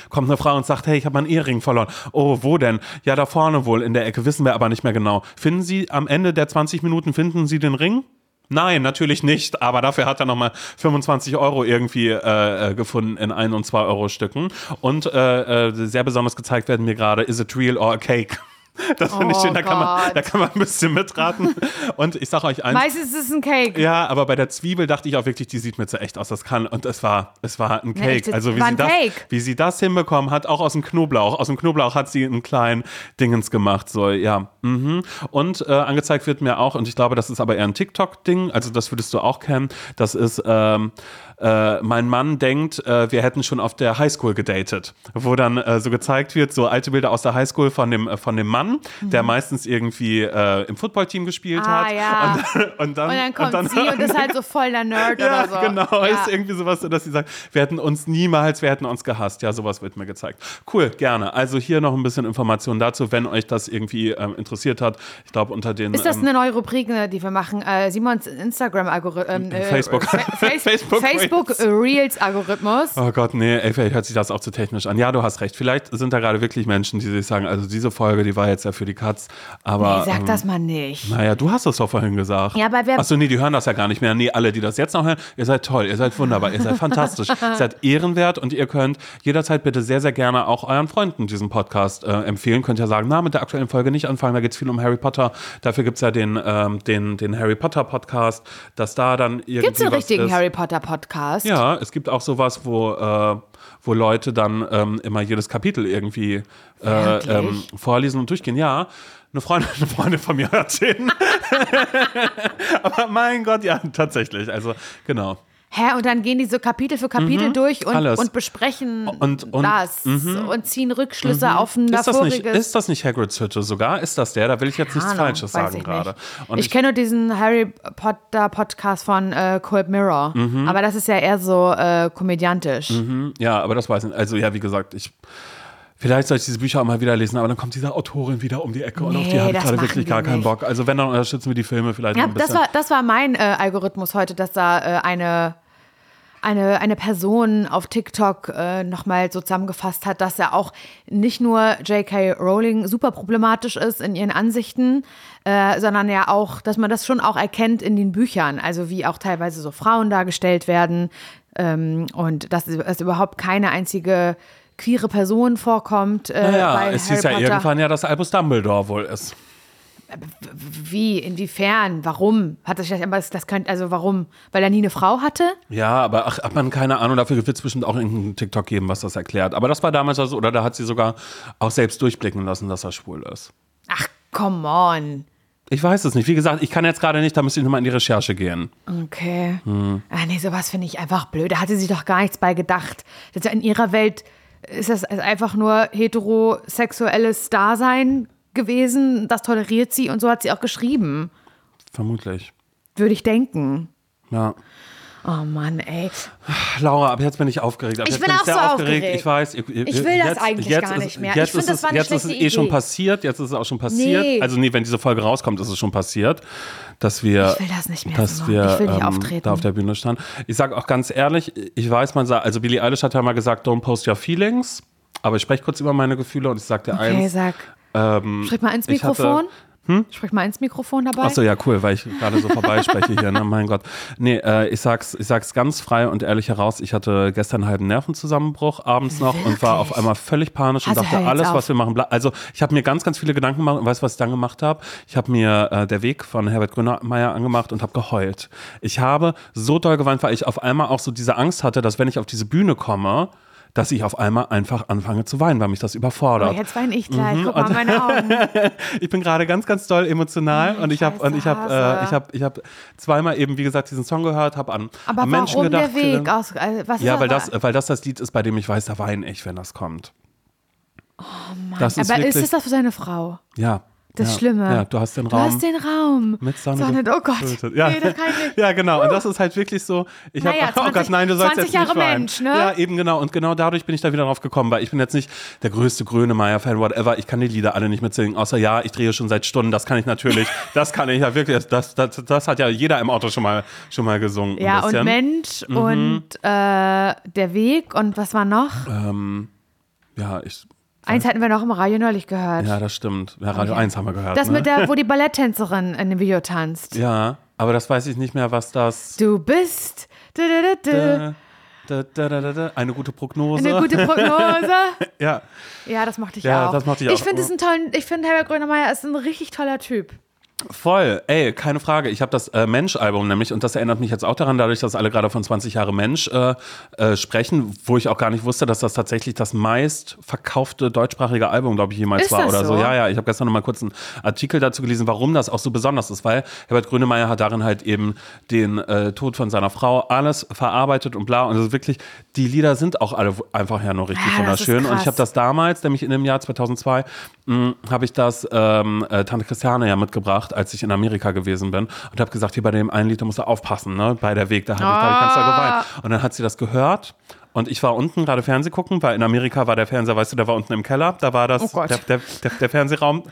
Kommt eine Frau und sagt, hey, ich habe meinen Ehering verloren. Oh, wo denn? Ja, da vorne wohl in der Ecke, wissen wir aber nicht mehr genau. Finden Sie am Ende der 20 Minuten, finden Sie den Ring? Nein, natürlich nicht, aber dafür hat er nochmal 25 Euro irgendwie äh, äh, gefunden in 1 und 2 Euro Stücken. Und äh, äh, sehr besonders gezeigt werden mir gerade, is it real or a cake? Das finde ich Oh schön, da kann, man, Gott. da kann man ein bisschen mitraten. Und ich sage euch eins, Meistens ist es ein Cake. ja, aber bei der Zwiebel dachte ich auch wirklich, die sieht mir zu echt aus. Das kann und es war, es war ein Cake. also wie sie ein das, Cake. wie sie das hinbekommen hat, auch aus dem Knoblauch. Aus dem Knoblauch hat sie einen kleinen Dingens gemacht. So ja. Mhm. Und äh, angezeigt wird mir auch und ich glaube, das ist aber eher ein TikTok-Ding. Also das würdest du auch kennen. Das ist ähm, äh, mein Mann denkt, äh, wir hätten schon auf der Highschool gedatet, wo dann äh, so gezeigt wird, so alte Bilder aus der Highschool von dem äh, von dem Mann, der meistens irgendwie äh, im Footballteam gespielt Mhm. Ah, hat. ja. Und, und dann, Und dann kommt dann- sie und ist halt so voll der Nerd ja, oder so. genau. Ja. Ist irgendwie sowas, dass sie sagt, wir hätten uns niemals, wir hätten uns gehasst. Ja, sowas wird mir gezeigt. Cool, gerne. Also hier noch ein bisschen Informationen dazu, wenn euch das irgendwie ähm, interessiert hat. Ich glaube, unter den. Ist das ähm, eine neue Rubrik, ne, die wir machen? Simons Instagram-Algorithmus. Ähm, äh, Facebook. Fa- Face Facebook Facebook, Reels. Reels-Algorithmus. Oh Gott, nee, ey, vielleicht hört sich das auch zu technisch an. Ja, du hast recht. Vielleicht sind da gerade wirklich Menschen, die sich sagen, also diese Folge, die war jetzt ja für die Katz. Aber. nee, sag ähm, das mal nicht. Naja, du hast es doch vorhin gesagt. Ja, aber wer- Achso, nee, die hören das ja gar nicht mehr. Nee, alle, die das jetzt noch hören, ihr seid toll, ihr seid wunderbar, ihr seid fantastisch, ihr seid ehrenwert und ihr könnt jederzeit bitte sehr, sehr gerne auch euren Freunden diesen Podcast äh, empfehlen. Könnt ja sagen, na, mit der aktuellen Folge nicht anfangen, da geht es viel um Harry Potter. Dafür gibt es ja den, ähm, den, den Harry Potter Podcast, dass da dann irgendwie. Gibt es einen richtigen ist. Harry Potter-Podcast? Ja, es gibt auch sowas, wo, äh, wo Leute dann ähm, immer jedes Kapitel irgendwie äh, ähm, vorlesen und durchgehen. Ja, eine Freundin, eine Freundin von mir hört den. Aber mein Gott, ja, tatsächlich. Also, genau. Hä, und dann gehen die so Kapitel für Kapitel durch und, Mhm. und besprechen Und- und- das und ziehen Rückschlüsse auf ein Ist das, nicht, ist das nicht Hagrids Hütte sogar? Ist das der? Da will ich jetzt nichts Ahnung, Falsches sagen ich gerade. Und ich kenne nur diesen Harry Potter Podcast von äh, Cold Mirror. Mhm. Aber das ist ja eher so äh, komödiantisch. Ja, aber das weiß ich nicht. Also ja, wie gesagt, ich. Vielleicht soll ich diese Bücher auch mal wieder lesen, aber dann kommt diese Autorin wieder um die Ecke und auf die Nee, habe ich das gerade wirklich gar keinen nicht. Bock. Also wenn, dann unterstützen wir die Filme vielleicht Ja, ein das bisschen. war, das war mein äh, Algorithmus heute, dass da äh, eine, eine, eine Person auf TikTok äh, nochmal so zusammengefasst hat, dass er auch nicht nur J.K. Rowling super problematisch ist in ihren Ansichten, äh, sondern ja auch, dass man das schon auch erkennt in den Büchern, also wie auch teilweise so Frauen dargestellt werden ähm, und dass es überhaupt keine einzige queere Person vorkommt. Äh, Naja, es Harry hieß ja Potter. irgendwann ja, dass Albus Dumbledore wohl ist. Wie, inwiefern, warum? Hat das, aber das, das könnte, also warum? Weil er nie eine Frau hatte? Ja, aber ach, hat man keine Ahnung, dafür wird es bestimmt auch irgendeinen TikTok geben, was das erklärt. Aber das war damals also, oder da hat sie sogar auch selbst durchblicken lassen, dass er schwul ist. Ach, come on. Ich weiß es nicht. Wie gesagt, ich kann jetzt gerade nicht, da müsste ich nochmal in die Recherche gehen. Okay. Hm. Ah, nee, sowas finde ich einfach blöd. Da hatte sie doch gar nichts bei gedacht. Das ist ja in ihrer Welt ist das einfach nur heterosexuelles Dasein gewesen. Das toleriert sie und so hat sie auch geschrieben. Vermutlich. Würde ich denken. Ja. Oh Mann, ey. Laura, ab jetzt bin ich aufgeregt. Ab Ich jetzt bin ich auch sehr so aufgeregt. aufgeregt. Ich weiß. Ich, Ich will das eigentlich jetzt gar nicht mehr. Ich Jetzt find, ist das es, war eine jetzt ist es eh schon Idee. passiert. Jetzt ist es auch schon passiert. Nee. Also nee, wenn diese Folge rauskommt, ist es schon passiert, dass wir, Ich will das nicht mehr, dass wir Ich will nicht ähm, auftreten. da auf der Bühne standen. Ich sage auch ganz ehrlich, ich weiß, man sagt, also Billie Eilish hat ja mal gesagt, don't post your feelings. Aber ich spreche kurz über meine Gefühle und ich sage dir Okay, eins. sag. Ähm, Sprich mal ins hatte- Mikrofon. Sprich mal ins Mikrofon dabei. Achso, ja, cool, weil ich gerade so vorbeispreche hier, ne? Mein Gott. Nee, äh, ich, sag's, ich sag's ganz frei und ehrlich heraus, ich hatte gestern einen halben Nervenzusammenbruch abends noch und war auf einmal völlig panisch und Also hör dachte, alles, auf. was wir machen, bla- also ich habe mir ganz, ganz viele Gedanken gemacht und weißt du, was ich dann gemacht habe? Ich habe mir äh, Der Weg von Herbert Grönemeyer angemacht und habe geheult. Ich habe so doll geweint, weil ich auf einmal auch so diese Angst hatte, dass wenn ich auf diese Bühne komme, dass ich auf einmal einfach anfange zu weinen, weil mich das überfordert. oh, jetzt weine ich gleich. Mhm, Guck mal, meine Augen. ich bin gerade ganz, ganz doll emotional und ich habe und ich habe äh, ich habe ich habe zweimal eben wie gesagt diesen Song gehört, habe an, Aber an Menschen warum gedacht. der Weg? Aus, was ja, weil das? das weil das das Lied ist, bei dem ich weiß, da weine ich, wenn das kommt. Oh Mann. Das ist Aber wirklich, ist es das für seine Frau? ja. Das ja, Schlimme. Ja, du hast den Du Raum. hast den Raum. mit Sonne, Sonne oh Gott. Ja. Nee, das kann ich nicht. ja, genau. Und das ist halt wirklich so. Ich hab, Naja, oh Gott, 20 nein, du sollst 20 jetzt nicht Jahre weinen. Mensch, ne? Ja, eben genau. Und genau dadurch bin ich da wieder drauf gekommen, weil ich bin jetzt nicht der größte Grönemeyer-Fan, whatever. Ich kann die Lieder alle nicht mitsingen, außer ja, ich drehe schon seit Stunden. Das kann ich natürlich. das kann ich ja wirklich. Das, das, das hat ja jeder im Auto schon mal, schon mal gesungen. Ja, und. Mensch Mhm. und äh, der Weg und was war noch? Ähm, ja, ich. Eins hatten wir noch im Radio neulich gehört. Ja, das stimmt. Ja, Radio Okay. 1 haben wir gehört. das ne? mit der, wo die Balletttänzerin in dem Video tanzt. Ja, aber das weiß ich nicht mehr, was das. Du bist du, du, du, Da, da, da. Eine gute Prognose. eine gute Prognose. ja. Ja, das mochte ich Ja, auch. das mochte ich Ich finde es einen tollen, ich finde Herbert Grönemeyer ist ein richtig toller Typ. Voll, ey, keine Frage. Ich habe das äh, Mensch-Album nämlich und das erinnert mich jetzt auch daran, dadurch, dass alle gerade von 20 Jahre Mensch äh, äh, sprechen, wo ich auch gar nicht wusste, dass das tatsächlich das meist verkaufte deutschsprachige Album, glaube ich, jemals Ist war oder so. so? Ja, ja, ich habe gestern noch mal kurz einen Artikel dazu gelesen, warum das auch so besonders ist, weil Herbert Grönemeyer hat darin halt eben den äh, Tod von seiner Frau alles verarbeitet und bla und also wirklich, die Lieder sind auch alle einfach ja nur richtig Ja, ist wunderschön und ich habe das damals, nämlich in dem Jahr 2002, mh, habe ich das ähm, äh, Tante Christiane ja mitgebracht, als ich in Amerika gewesen bin und habe gesagt, hier bei dem einen Lied, da musst du aufpassen, ne? bei der Weg, da habe ich, da hab ich ganz doll geweint. Und dann hat sie das gehört und ich war unten gerade Fernseh gucken, weil in Amerika war der Fernseher, weißt du, der war unten im Keller, da war das Oh der, der, der, der Fernsehraum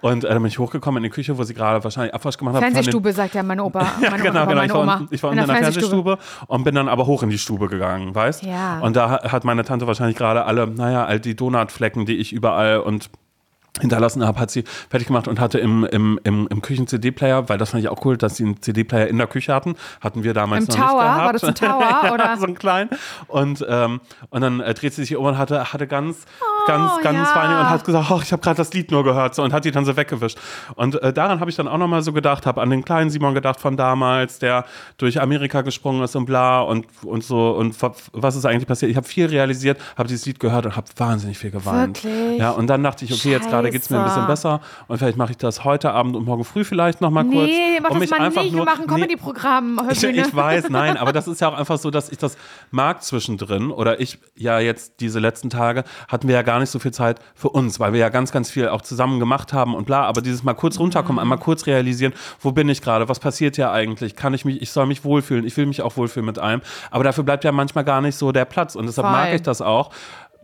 und äh, dann bin ich hochgekommen in die Küche, wo sie gerade wahrscheinlich Abwasch gemacht hat. von den- Fernsehstube, sagt ja mein Opa. ja, meine genau, Oma, genau. meine Ich war, Oma. unten, ich war unten in der Fernsehstube und bin dann aber hoch in die Stube gegangen, weißt? Ja. Und da ha- hat meine Tante wahrscheinlich gerade alle, naja, all die Donutflecken, die ich überall und hinterlassen habe, hat sie fertig gemacht und hatte im, im, im, im Küchen-CD-Player, weil das fand ich auch cool, dass sie einen CD-Player in der Küche hatten. Hatten wir damals Im noch Tower? nicht gehabt. War das ein Tower, ja, oder? so ein klein. Und, ähm, und dann äh, dreht sie sich um und hatte, hatte ganz, ganz, ganz ja. feine und hat gesagt, ich habe gerade das Lied nur gehört so, und hat die dann so weggewischt. Und äh, daran habe ich dann auch nochmal so gedacht, habe an den kleinen Simon gedacht von damals, der durch Amerika gesprungen ist und bla und, und so und wa- was ist eigentlich passiert. Ich habe viel realisiert, habe dieses Lied gehört und habe wahnsinnig viel geweint. Wirklich? Ja, und dann dachte ich, okay, jetzt gerade geht es mir ein bisschen besser und vielleicht mache ich das heute Abend und morgen früh vielleicht nochmal kurz. Nee, mach um das mal einfach nicht. nur, Wir machen nee, Comedy-Programm. ich, ich weiß, nein, aber das ist ja auch einfach so, dass ich das mag zwischendrin. Oder ich ja jetzt diese letzten Tage hatten wir ja gar nicht so viel Zeit für uns, weil wir ja ganz, ganz viel auch zusammen gemacht haben und bla. Aber dieses mal kurz runterkommen, einmal kurz realisieren, wo bin ich gerade, was passiert ja eigentlich? Kann ich mich, ich soll mich wohlfühlen, ich will mich auch wohlfühlen mit allem. Aber dafür bleibt ja manchmal gar nicht so der Platz. Und deshalb Voll. mag ich das auch.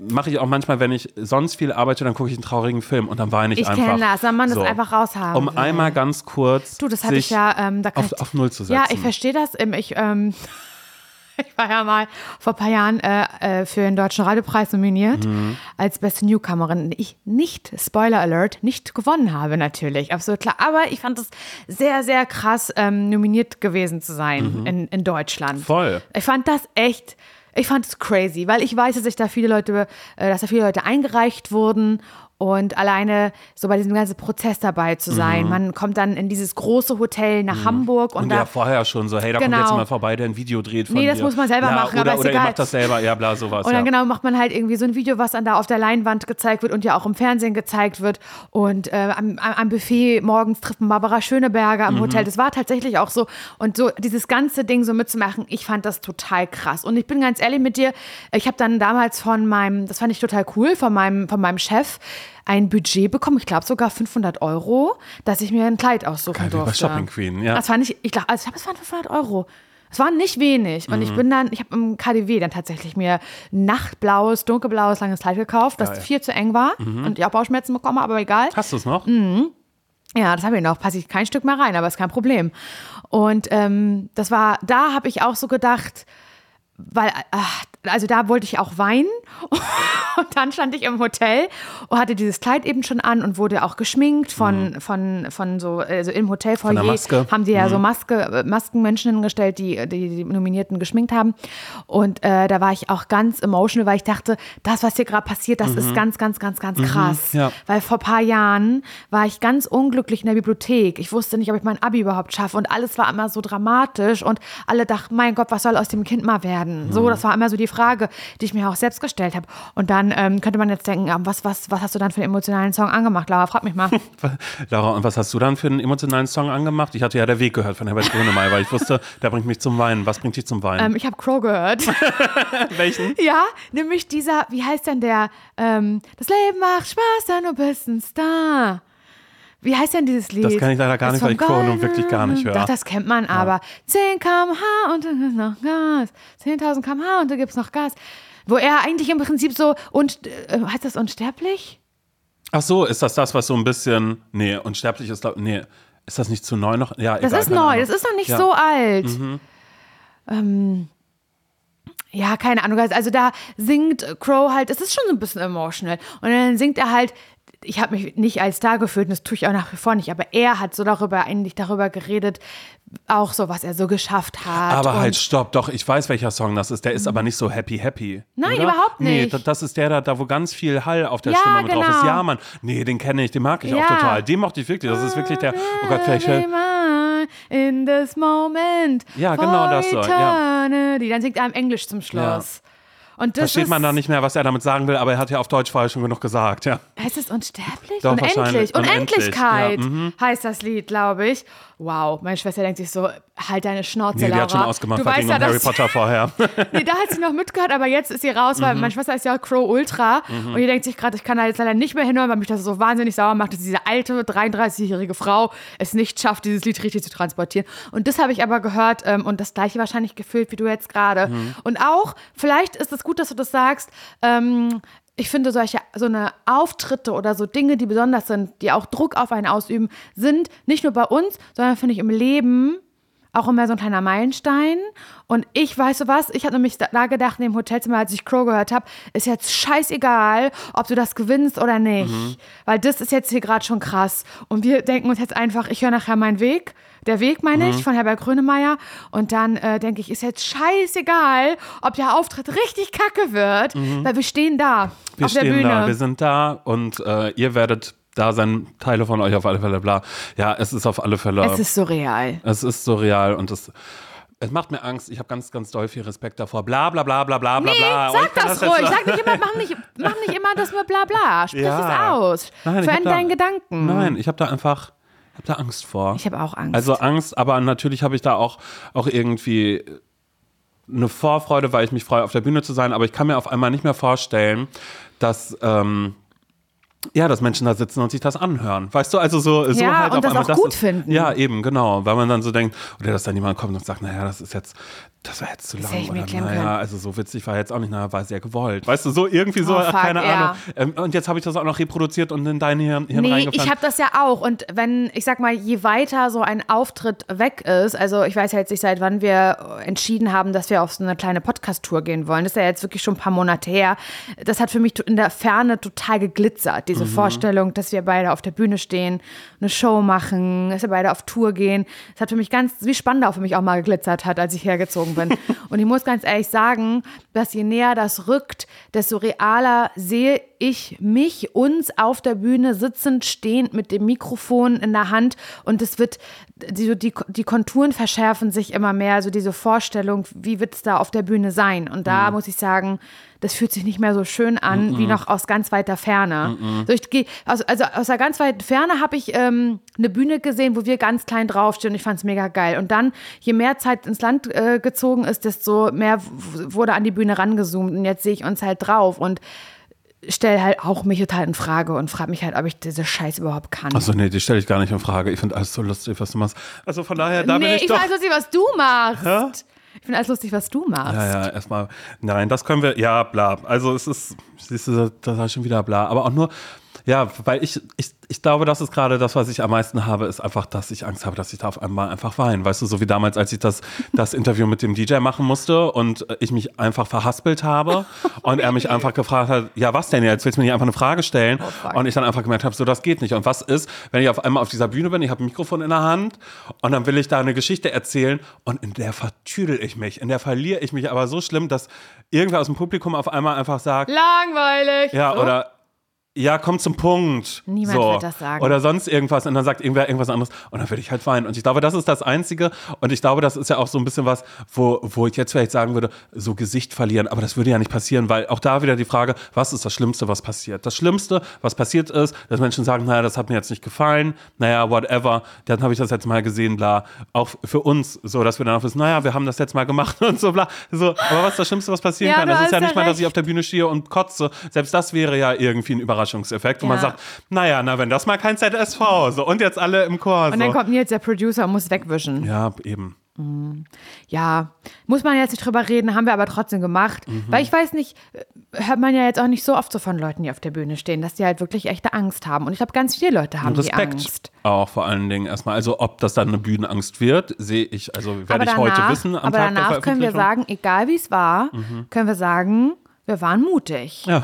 Mache ich auch manchmal, wenn ich sonst viel arbeite, dann gucke ich einen traurigen Film und dann weine ich, Ich einfach. kenne das, wenn man das So. einfach raushaben Um will. einmal ganz kurz Du, das hatte ich ja, ähm, da auf, ich, auf Null zu setzen. Ja, ich verstehe das. Ähm, Ich, ähm, ich war ja mal vor ein paar Jahren äh, äh, für den Deutschen Radiopreis nominiert Mhm. als beste Newcomerin. Ich nicht, Spoiler Alert, nicht gewonnen habe natürlich, absolut klar. Aber ich fand es sehr, sehr krass, ähm, nominiert gewesen zu sein in, in Deutschland. Mhm. Voll. Ich fand das echt, ich fand es crazy, weil ich weiß, dass sich da viele Leute, äh, dass da viele Leute eingereicht wurden und alleine so bei diesem ganzen Prozess dabei zu sein. Man kommt dann in dieses große Hotel nach Hamburg und, Mhm. Und da ja, vorher schon so, hey, da kommt Genau. jetzt mal vorbei, der ein Video dreht von Nee, das dir. muss man selber ja, machen, Oder, aber ist oder ihr egal. macht das selber, ja, bla, sowas. Und dann ja. genau macht man halt irgendwie so ein Video, was dann da auf der Leinwand gezeigt wird und ja auch im Fernsehen gezeigt wird. Und äh, am, am Buffet morgens trifft man Barbara Schöneberger Mhm. im Hotel. Das war tatsächlich auch so. Und so dieses ganze Ding so mitzumachen, ich fand das total krass. Und ich bin ganz ehrlich mit dir, ich habe dann damals von meinem, das fand ich total cool, von meinem, von meinem Chef ein Budget bekommen, ich glaube sogar 500 Euro, dass ich mir ein Kleid aussuchen Geil, wie bei durfte. Shopping Queen, ja. Das fand ich, ich glaube, also ich glaube, es waren 500 Euro. Es waren nicht wenig. Und Mhm. ich bin dann, ich habe im KDW dann tatsächlich mir nachtblaues, dunkelblaues, langes Kleid gekauft, das Geil. Mhm. viel zu eng war und ich auch Bauchschmerzen bekommen, aber egal. Hast du es noch? Mhm. Ja, das habe ich noch. Passe ich kein Stück mehr rein, aber ist kein Problem. Und ähm, das war, da habe ich auch so gedacht, weil, ach, also da wollte ich auch weinen. Und dann stand ich im Hotel und hatte dieses Kleid eben schon an und wurde auch geschminkt von, von, von so, also im Hotelfoyer der Maske. haben die ja so Maske, äh, Maskenmenschen hingestellt, die, die die Nominierten geschminkt haben. Und äh, da war ich auch ganz emotional, weil ich dachte, das, was hier gerade passiert, das ist ganz, ganz, ganz, ganz krass. ja. Weil vor ein paar Jahren war ich ganz unglücklich in der Bibliothek. Ich wusste nicht, ob ich mein Abi überhaupt schaffe und alles war immer so dramatisch und alle dachten, mein Gott, was soll aus dem Kind mal werden? So, das war immer so die Frage, die ich mir auch selbst gestellt habe. Und dann ähm, könnte man jetzt denken, ah, was, was, was hast du dann für einen emotionalen Song angemacht, Laura? Frag mich mal. Laura, und was hast du dann für einen emotionalen Song angemacht? Ich hatte ja Der Weg gehört von Herbert Grönemeyer, weil ich wusste, der bringt mich zum Weinen. Was bringt dich zum Weinen? ähm, ich habe Crow gehört. Welchen? Ja, nämlich dieser, wie heißt denn der? Ähm, das Leben macht Spaß, dann du bist ein Star. Wie heißt denn dieses Lied? Das kann ich leider gar Das nicht, weil ich Golden- wirklich gar nicht höre. Doch, das kennt man aber. 10 km/h und dann gibt's noch Gas. 10.000 km/h und dann gibt's noch Gas. Wo er eigentlich im Prinzip so, und, äh, heißt das unsterblich? Ach so, ist das das, was so ein bisschen, nee, unsterblich ist, nee, ist das nicht zu neu noch? Ja, Das egal, ist neu, das ist noch nicht Ja. Mhm. so alt. Ähm, ja, keine Ahnung. Also da singt Crow halt, es ist schon so ein bisschen emotional. Und dann singt er halt, ich habe mich nicht als Star gefühlt, und das tue ich auch nach wie vor nicht, aber er hat so darüber, eigentlich darüber geredet, auch so, was er so geschafft hat. Aber halt, stopp, doch, ich weiß, welcher Song das ist. Der ist aber nicht so happy, happy. Nein, oder? überhaupt Nee, nicht. da- das ist der da, da, wo ganz viel Hall auf der Ja, Stimme mit drauf ist. genau. Ja, Mann. Nee, den kenne ich, den mag ich auch Ja. total. Den mochte ich wirklich. Das ist wirklich der, oh Gott, vielleicht. In this moment. Ja, genau das so, ja. Dann singt er im Englisch zum Schluss. Und das Versteht man da nicht mehr, was er damit sagen will, aber er hat ja auf Deutsch vorher schon genug gesagt, ja. Heißt es unsterblich? Doch. Unendlich, Unendlichkeit ja, mhm. heißt das Lied, glaube ich. Wow, meine Schwester denkt sich so, halt deine Schnauze, Nee, die Laura. hat schon ausgemacht, du weißt ja, Harry dass, Potter vorher. nee, da hat sie noch mitgehört, aber jetzt ist sie raus, Mhm. weil meine Schwester ist ja Crow Ultra und die denkt sich gerade, ich kann da jetzt leider nicht mehr hinhören, weil mich das so wahnsinnig sauer macht, dass diese alte 33-jährige Frau es nicht schafft, dieses Lied richtig zu transportieren. Und das habe ich aber gehört ähm, und das gleiche wahrscheinlich gefühlt wie du jetzt gerade. Mhm. Und auch, vielleicht ist es gut, dass du das sagst, ähm, ich finde solche so eine Auftritte oder so Dinge, die besonders sind, die auch Druck auf einen ausüben, sind nicht nur bei uns, sondern finde ich im Leben auch immer so ein kleiner Meilenstein. Und ich weiß so was, ich habe nämlich da gedacht, in dem Hotelzimmer, als ich Crow gehört habe, ist jetzt scheißegal, ob du das gewinnst oder nicht. Weil das ist jetzt hier gerade schon krass. Und wir denken uns jetzt einfach, ich höre nachher meinen Weg. Der Weg meine ich, von Herbert Grönemeyer. Und dann äh, denke ich, ist jetzt scheißegal, ob der Auftritt richtig kacke wird, weil wir stehen da Wir auf der stehen Bühne. da, wir sind da und äh, ihr werdet da sein, Teile von euch auf alle Fälle, bla. Ja, es ist auf alle Fälle. es ist surreal. Es ist so real und es, es macht mir Angst. Ich habe ganz, ganz doll viel Respekt davor. Bla bla bla bla bla bla Nee, bla. Sag das jetzt ruhig. Sag nicht immer, mach nicht, mach nicht immer das mit bla bla. Sprich Ja. es aus. Nein, Für hab da- deinen Gedanken. Nein, ich habe da einfach, habe da Angst vor. Ich habe auch Angst. Also Angst, aber natürlich habe ich da auch, auch irgendwie eine Vorfreude, weil ich mich freue, auf der Bühne zu sein. Aber ich kann mir auf einmal nicht mehr vorstellen, dass ähm, ja, dass Menschen da sitzen und sich das anhören. Weißt du, also so, so Ja, halt und auf das einmal auch gut ist, finden. Ja, eben, genau. Weil man dann so denkt, oder dass dann jemand kommt und sagt, naja, das ist jetzt, das war jetzt zu lang. ich mir Oder naja, also so witzig war jetzt auch nicht, naja, war sehr gewollt. Weißt du, so irgendwie so, Oh, fuck, keine ja. Ahnung. Ähm, und jetzt habe ich das auch noch reproduziert und in dein Hirn, Hirn Nee, ich habe das ja auch. Und wenn, ich sag mal, je weiter so ein Auftritt weg ist, also ich weiß ja jetzt nicht, seit wann wir entschieden haben, dass wir auf so eine kleine Podcast-Tour gehen wollen. Das ist ja jetzt wirklich schon ein paar Monate her. Das hat für mich in der Ferne total geglitzert, diese Vorstellung, dass wir beide auf der Bühne stehen, eine Show machen, dass wir beide auf Tour gehen. Das hat für mich ganz, wie Spandau für mich auch mal geglitzert hat, als ich hergezogen bin. Und ich muss ganz ehrlich sagen, dass je näher das rückt, desto realer sehe ich mich, uns auf der Bühne sitzend, stehend mit dem Mikrofon in der Hand. Und es wird, die, die, die Konturen verschärfen sich immer mehr, also diese Vorstellung, wie wird es da auf der Bühne sein? Und da muss ich sagen, das fühlt sich nicht mehr so schön an wie noch aus ganz weiter Ferne. So ich geh, also, also aus der ganz weiten Ferne habe ich ähm, eine Bühne gesehen, wo wir ganz klein draufstehen und ich fand es mega geil. Und dann, je mehr Zeit ins Land äh, gezogen ist, desto mehr wurde an die Bühne rangezoomt und jetzt sehe ich uns halt drauf und stelle halt auch mich total in Frage und frage mich halt, ob ich diese Scheiß überhaupt kann. Achso, nee, die stelle ich gar nicht in Frage. Ich finde alles so lustig, was du machst. Also von daher, da bin nee, ich, ich doch. finde alles lustig, was du machst. Ich finde alles lustig, was du machst. ja, ja, erstmal. Nein, das können wir. Ja, bla. Also es ist, siehst du, da ist schon wieder bla. Aber auch nur, Ja, weil ich, ich, ich glaube, das ist gerade das, was ich am meisten habe, ist einfach, dass ich Angst habe, dass ich da auf einmal einfach weine. Weißt du, so wie damals, als ich das, das Interview mit dem DJ machen musste und ich mich einfach verhaspelt habe und er mich einfach gefragt hat, ja, was denn jetzt? Willst du mir nicht einfach eine Frage stellen? Oh, und ich dann einfach gemerkt habe, so, das geht nicht. Und was ist, wenn ich auf einmal auf dieser Bühne bin, ich habe ein Mikrofon in der Hand und dann will ich da eine Geschichte erzählen und in der vertüdel ich mich, in der verliere ich mich aber so schlimm, dass irgendwer aus dem Publikum auf einmal einfach sagt, Langweilig. ja, So. oder ja, komm zum Punkt. Niemand so. wird das sagen. Oder sonst irgendwas und dann sagt irgendwer irgendwas anderes und dann würde ich halt weinen. Und ich glaube, das ist das Einzige und ich glaube, das ist ja auch so ein bisschen was, wo, wo ich jetzt vielleicht sagen würde, so Gesicht verlieren, aber das würde ja nicht passieren, weil auch da wieder die Frage, was ist das Schlimmste, was passiert? Das Schlimmste, was passiert ist, dass Menschen sagen, naja, das hat mir jetzt nicht gefallen, naja, whatever, dann habe ich das jetzt mal gesehen, bla. Auch für uns so, dass wir dann auch wissen, naja, wir haben das jetzt mal gemacht und so, bla. So, aber was ist das Schlimmste, was passieren Ja, kann? Das ist ja ja nicht mal, dass ich auf der Bühne stehe und kotze. Selbst das wäre ja irgendwie ein Überraschungseffekt, wo man Ja. sagt, naja, na, wenn das mal kein ZSV, so, und jetzt alle im Chor, Und dann so. kommt Nils, der Producer, und muss wegwischen. Ja, eben. Ja, muss man jetzt nicht drüber reden, haben wir aber trotzdem gemacht. Mhm. Weil ich weiß nicht, äh, hört man ja jetzt auch nicht so oft so von Leuten, die auf der Bühne stehen, dass die halt wirklich echte Angst haben. Und ich glaube, ganz viele Leute haben die Respekt Angst. auch vor allen Dingen erstmal. Also, ob das dann eine Bühnenangst wird, sehe ich, also werde ich heute wissen am aber Tag danach können wir. Mhm. sagen, egal wie es war, können wir sagen, wir waren mutig. Ja.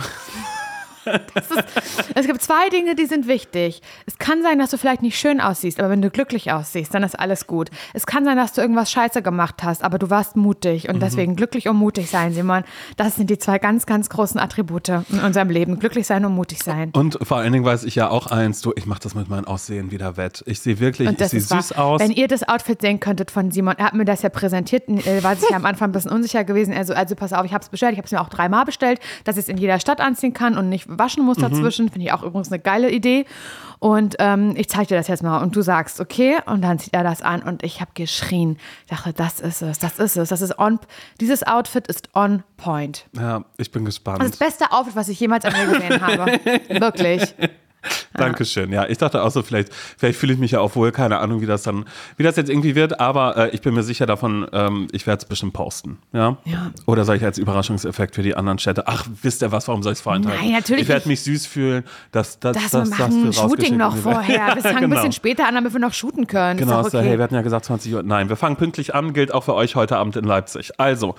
Es gibt zwei Dinge, die sind wichtig. Es kann sein, dass du vielleicht nicht schön aussiehst, aber wenn du glücklich aussiehst, dann ist alles gut. Es kann sein, dass du irgendwas scheiße gemacht hast, aber du warst mutig Mhm. und deswegen glücklich und mutig sein, Simon. Das sind die zwei ganz, ganz großen Attribute in unserem Leben. Glücklich sein und mutig sein. Und vor allen Dingen weiß ich ja auch eins, du, ich mache das mit meinem Aussehen wieder wett. Ich sehe wirklich, ich sehe ist wahr. süß aus. Wenn ihr das Outfit sehen könntet von Simon, er hat mir das ja präsentiert, äh, war sich ja am Anfang ein bisschen unsicher gewesen. Also, also pass auf, ich habe es bestellt, ich habe es mir auch dreimal bestellt, dass ich es in jeder Stadt anziehen kann und nicht waschen muss dazwischen. Finde ich auch übrigens eine geile Idee. Und ähm, ich zeige dir das jetzt mal und du sagst, okay, und dann zieht er das an und ich habe geschrien. Ich dachte, das ist es, das ist es, das ist on, dieses Outfit ist on point. ja, ich bin gespannt. Das ist das beste Outfit, was ich jemals an mir gesehen habe. Wirklich. Dankeschön. Ja, ich dachte auch so, vielleicht, vielleicht fühle ich mich ja auch wohl, keine Ahnung, wie das dann, wie das jetzt irgendwie wird, aber äh, ich bin mir sicher davon, ähm, ich werde es bestimmt posten. Ja? Ja. Oder soll ich als Überraschungseffekt für die anderen Städte, ach, wisst ihr was, warum soll ich es vorenthalten? Nein, natürlich Ich werde mich süß fühlen, dass das, Das, das, wir das, machen ein wird Shooting noch vorher. Wir fangen ein Genau. bisschen später an, damit wir noch shooten können. Genau, ist so, okay. hey, wir hatten ja gesagt 20 Uhr. Nein, wir fangen pünktlich an, gilt auch für euch heute Abend in Leipzig. Also,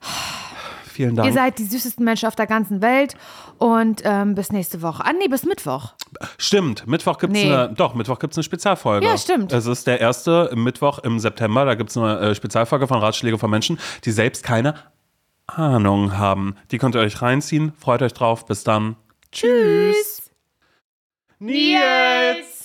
vielen Dank. Ihr seid die süßesten Menschen auf der ganzen Welt und ähm, bis nächste Woche. Ah, nee, bis Mittwoch. Stimmt, Mittwoch gibt es Nee. eine, doch, Mittwoch gibt's eine Spezialfolge. Ja, stimmt. Es ist der erste Mittwoch im September, da gibt es eine äh, Spezialfolge von Ratschläge von Menschen, die selbst keine Ahnung haben. Die könnt ihr euch reinziehen, freut euch drauf, bis dann. Tschüss. Nils!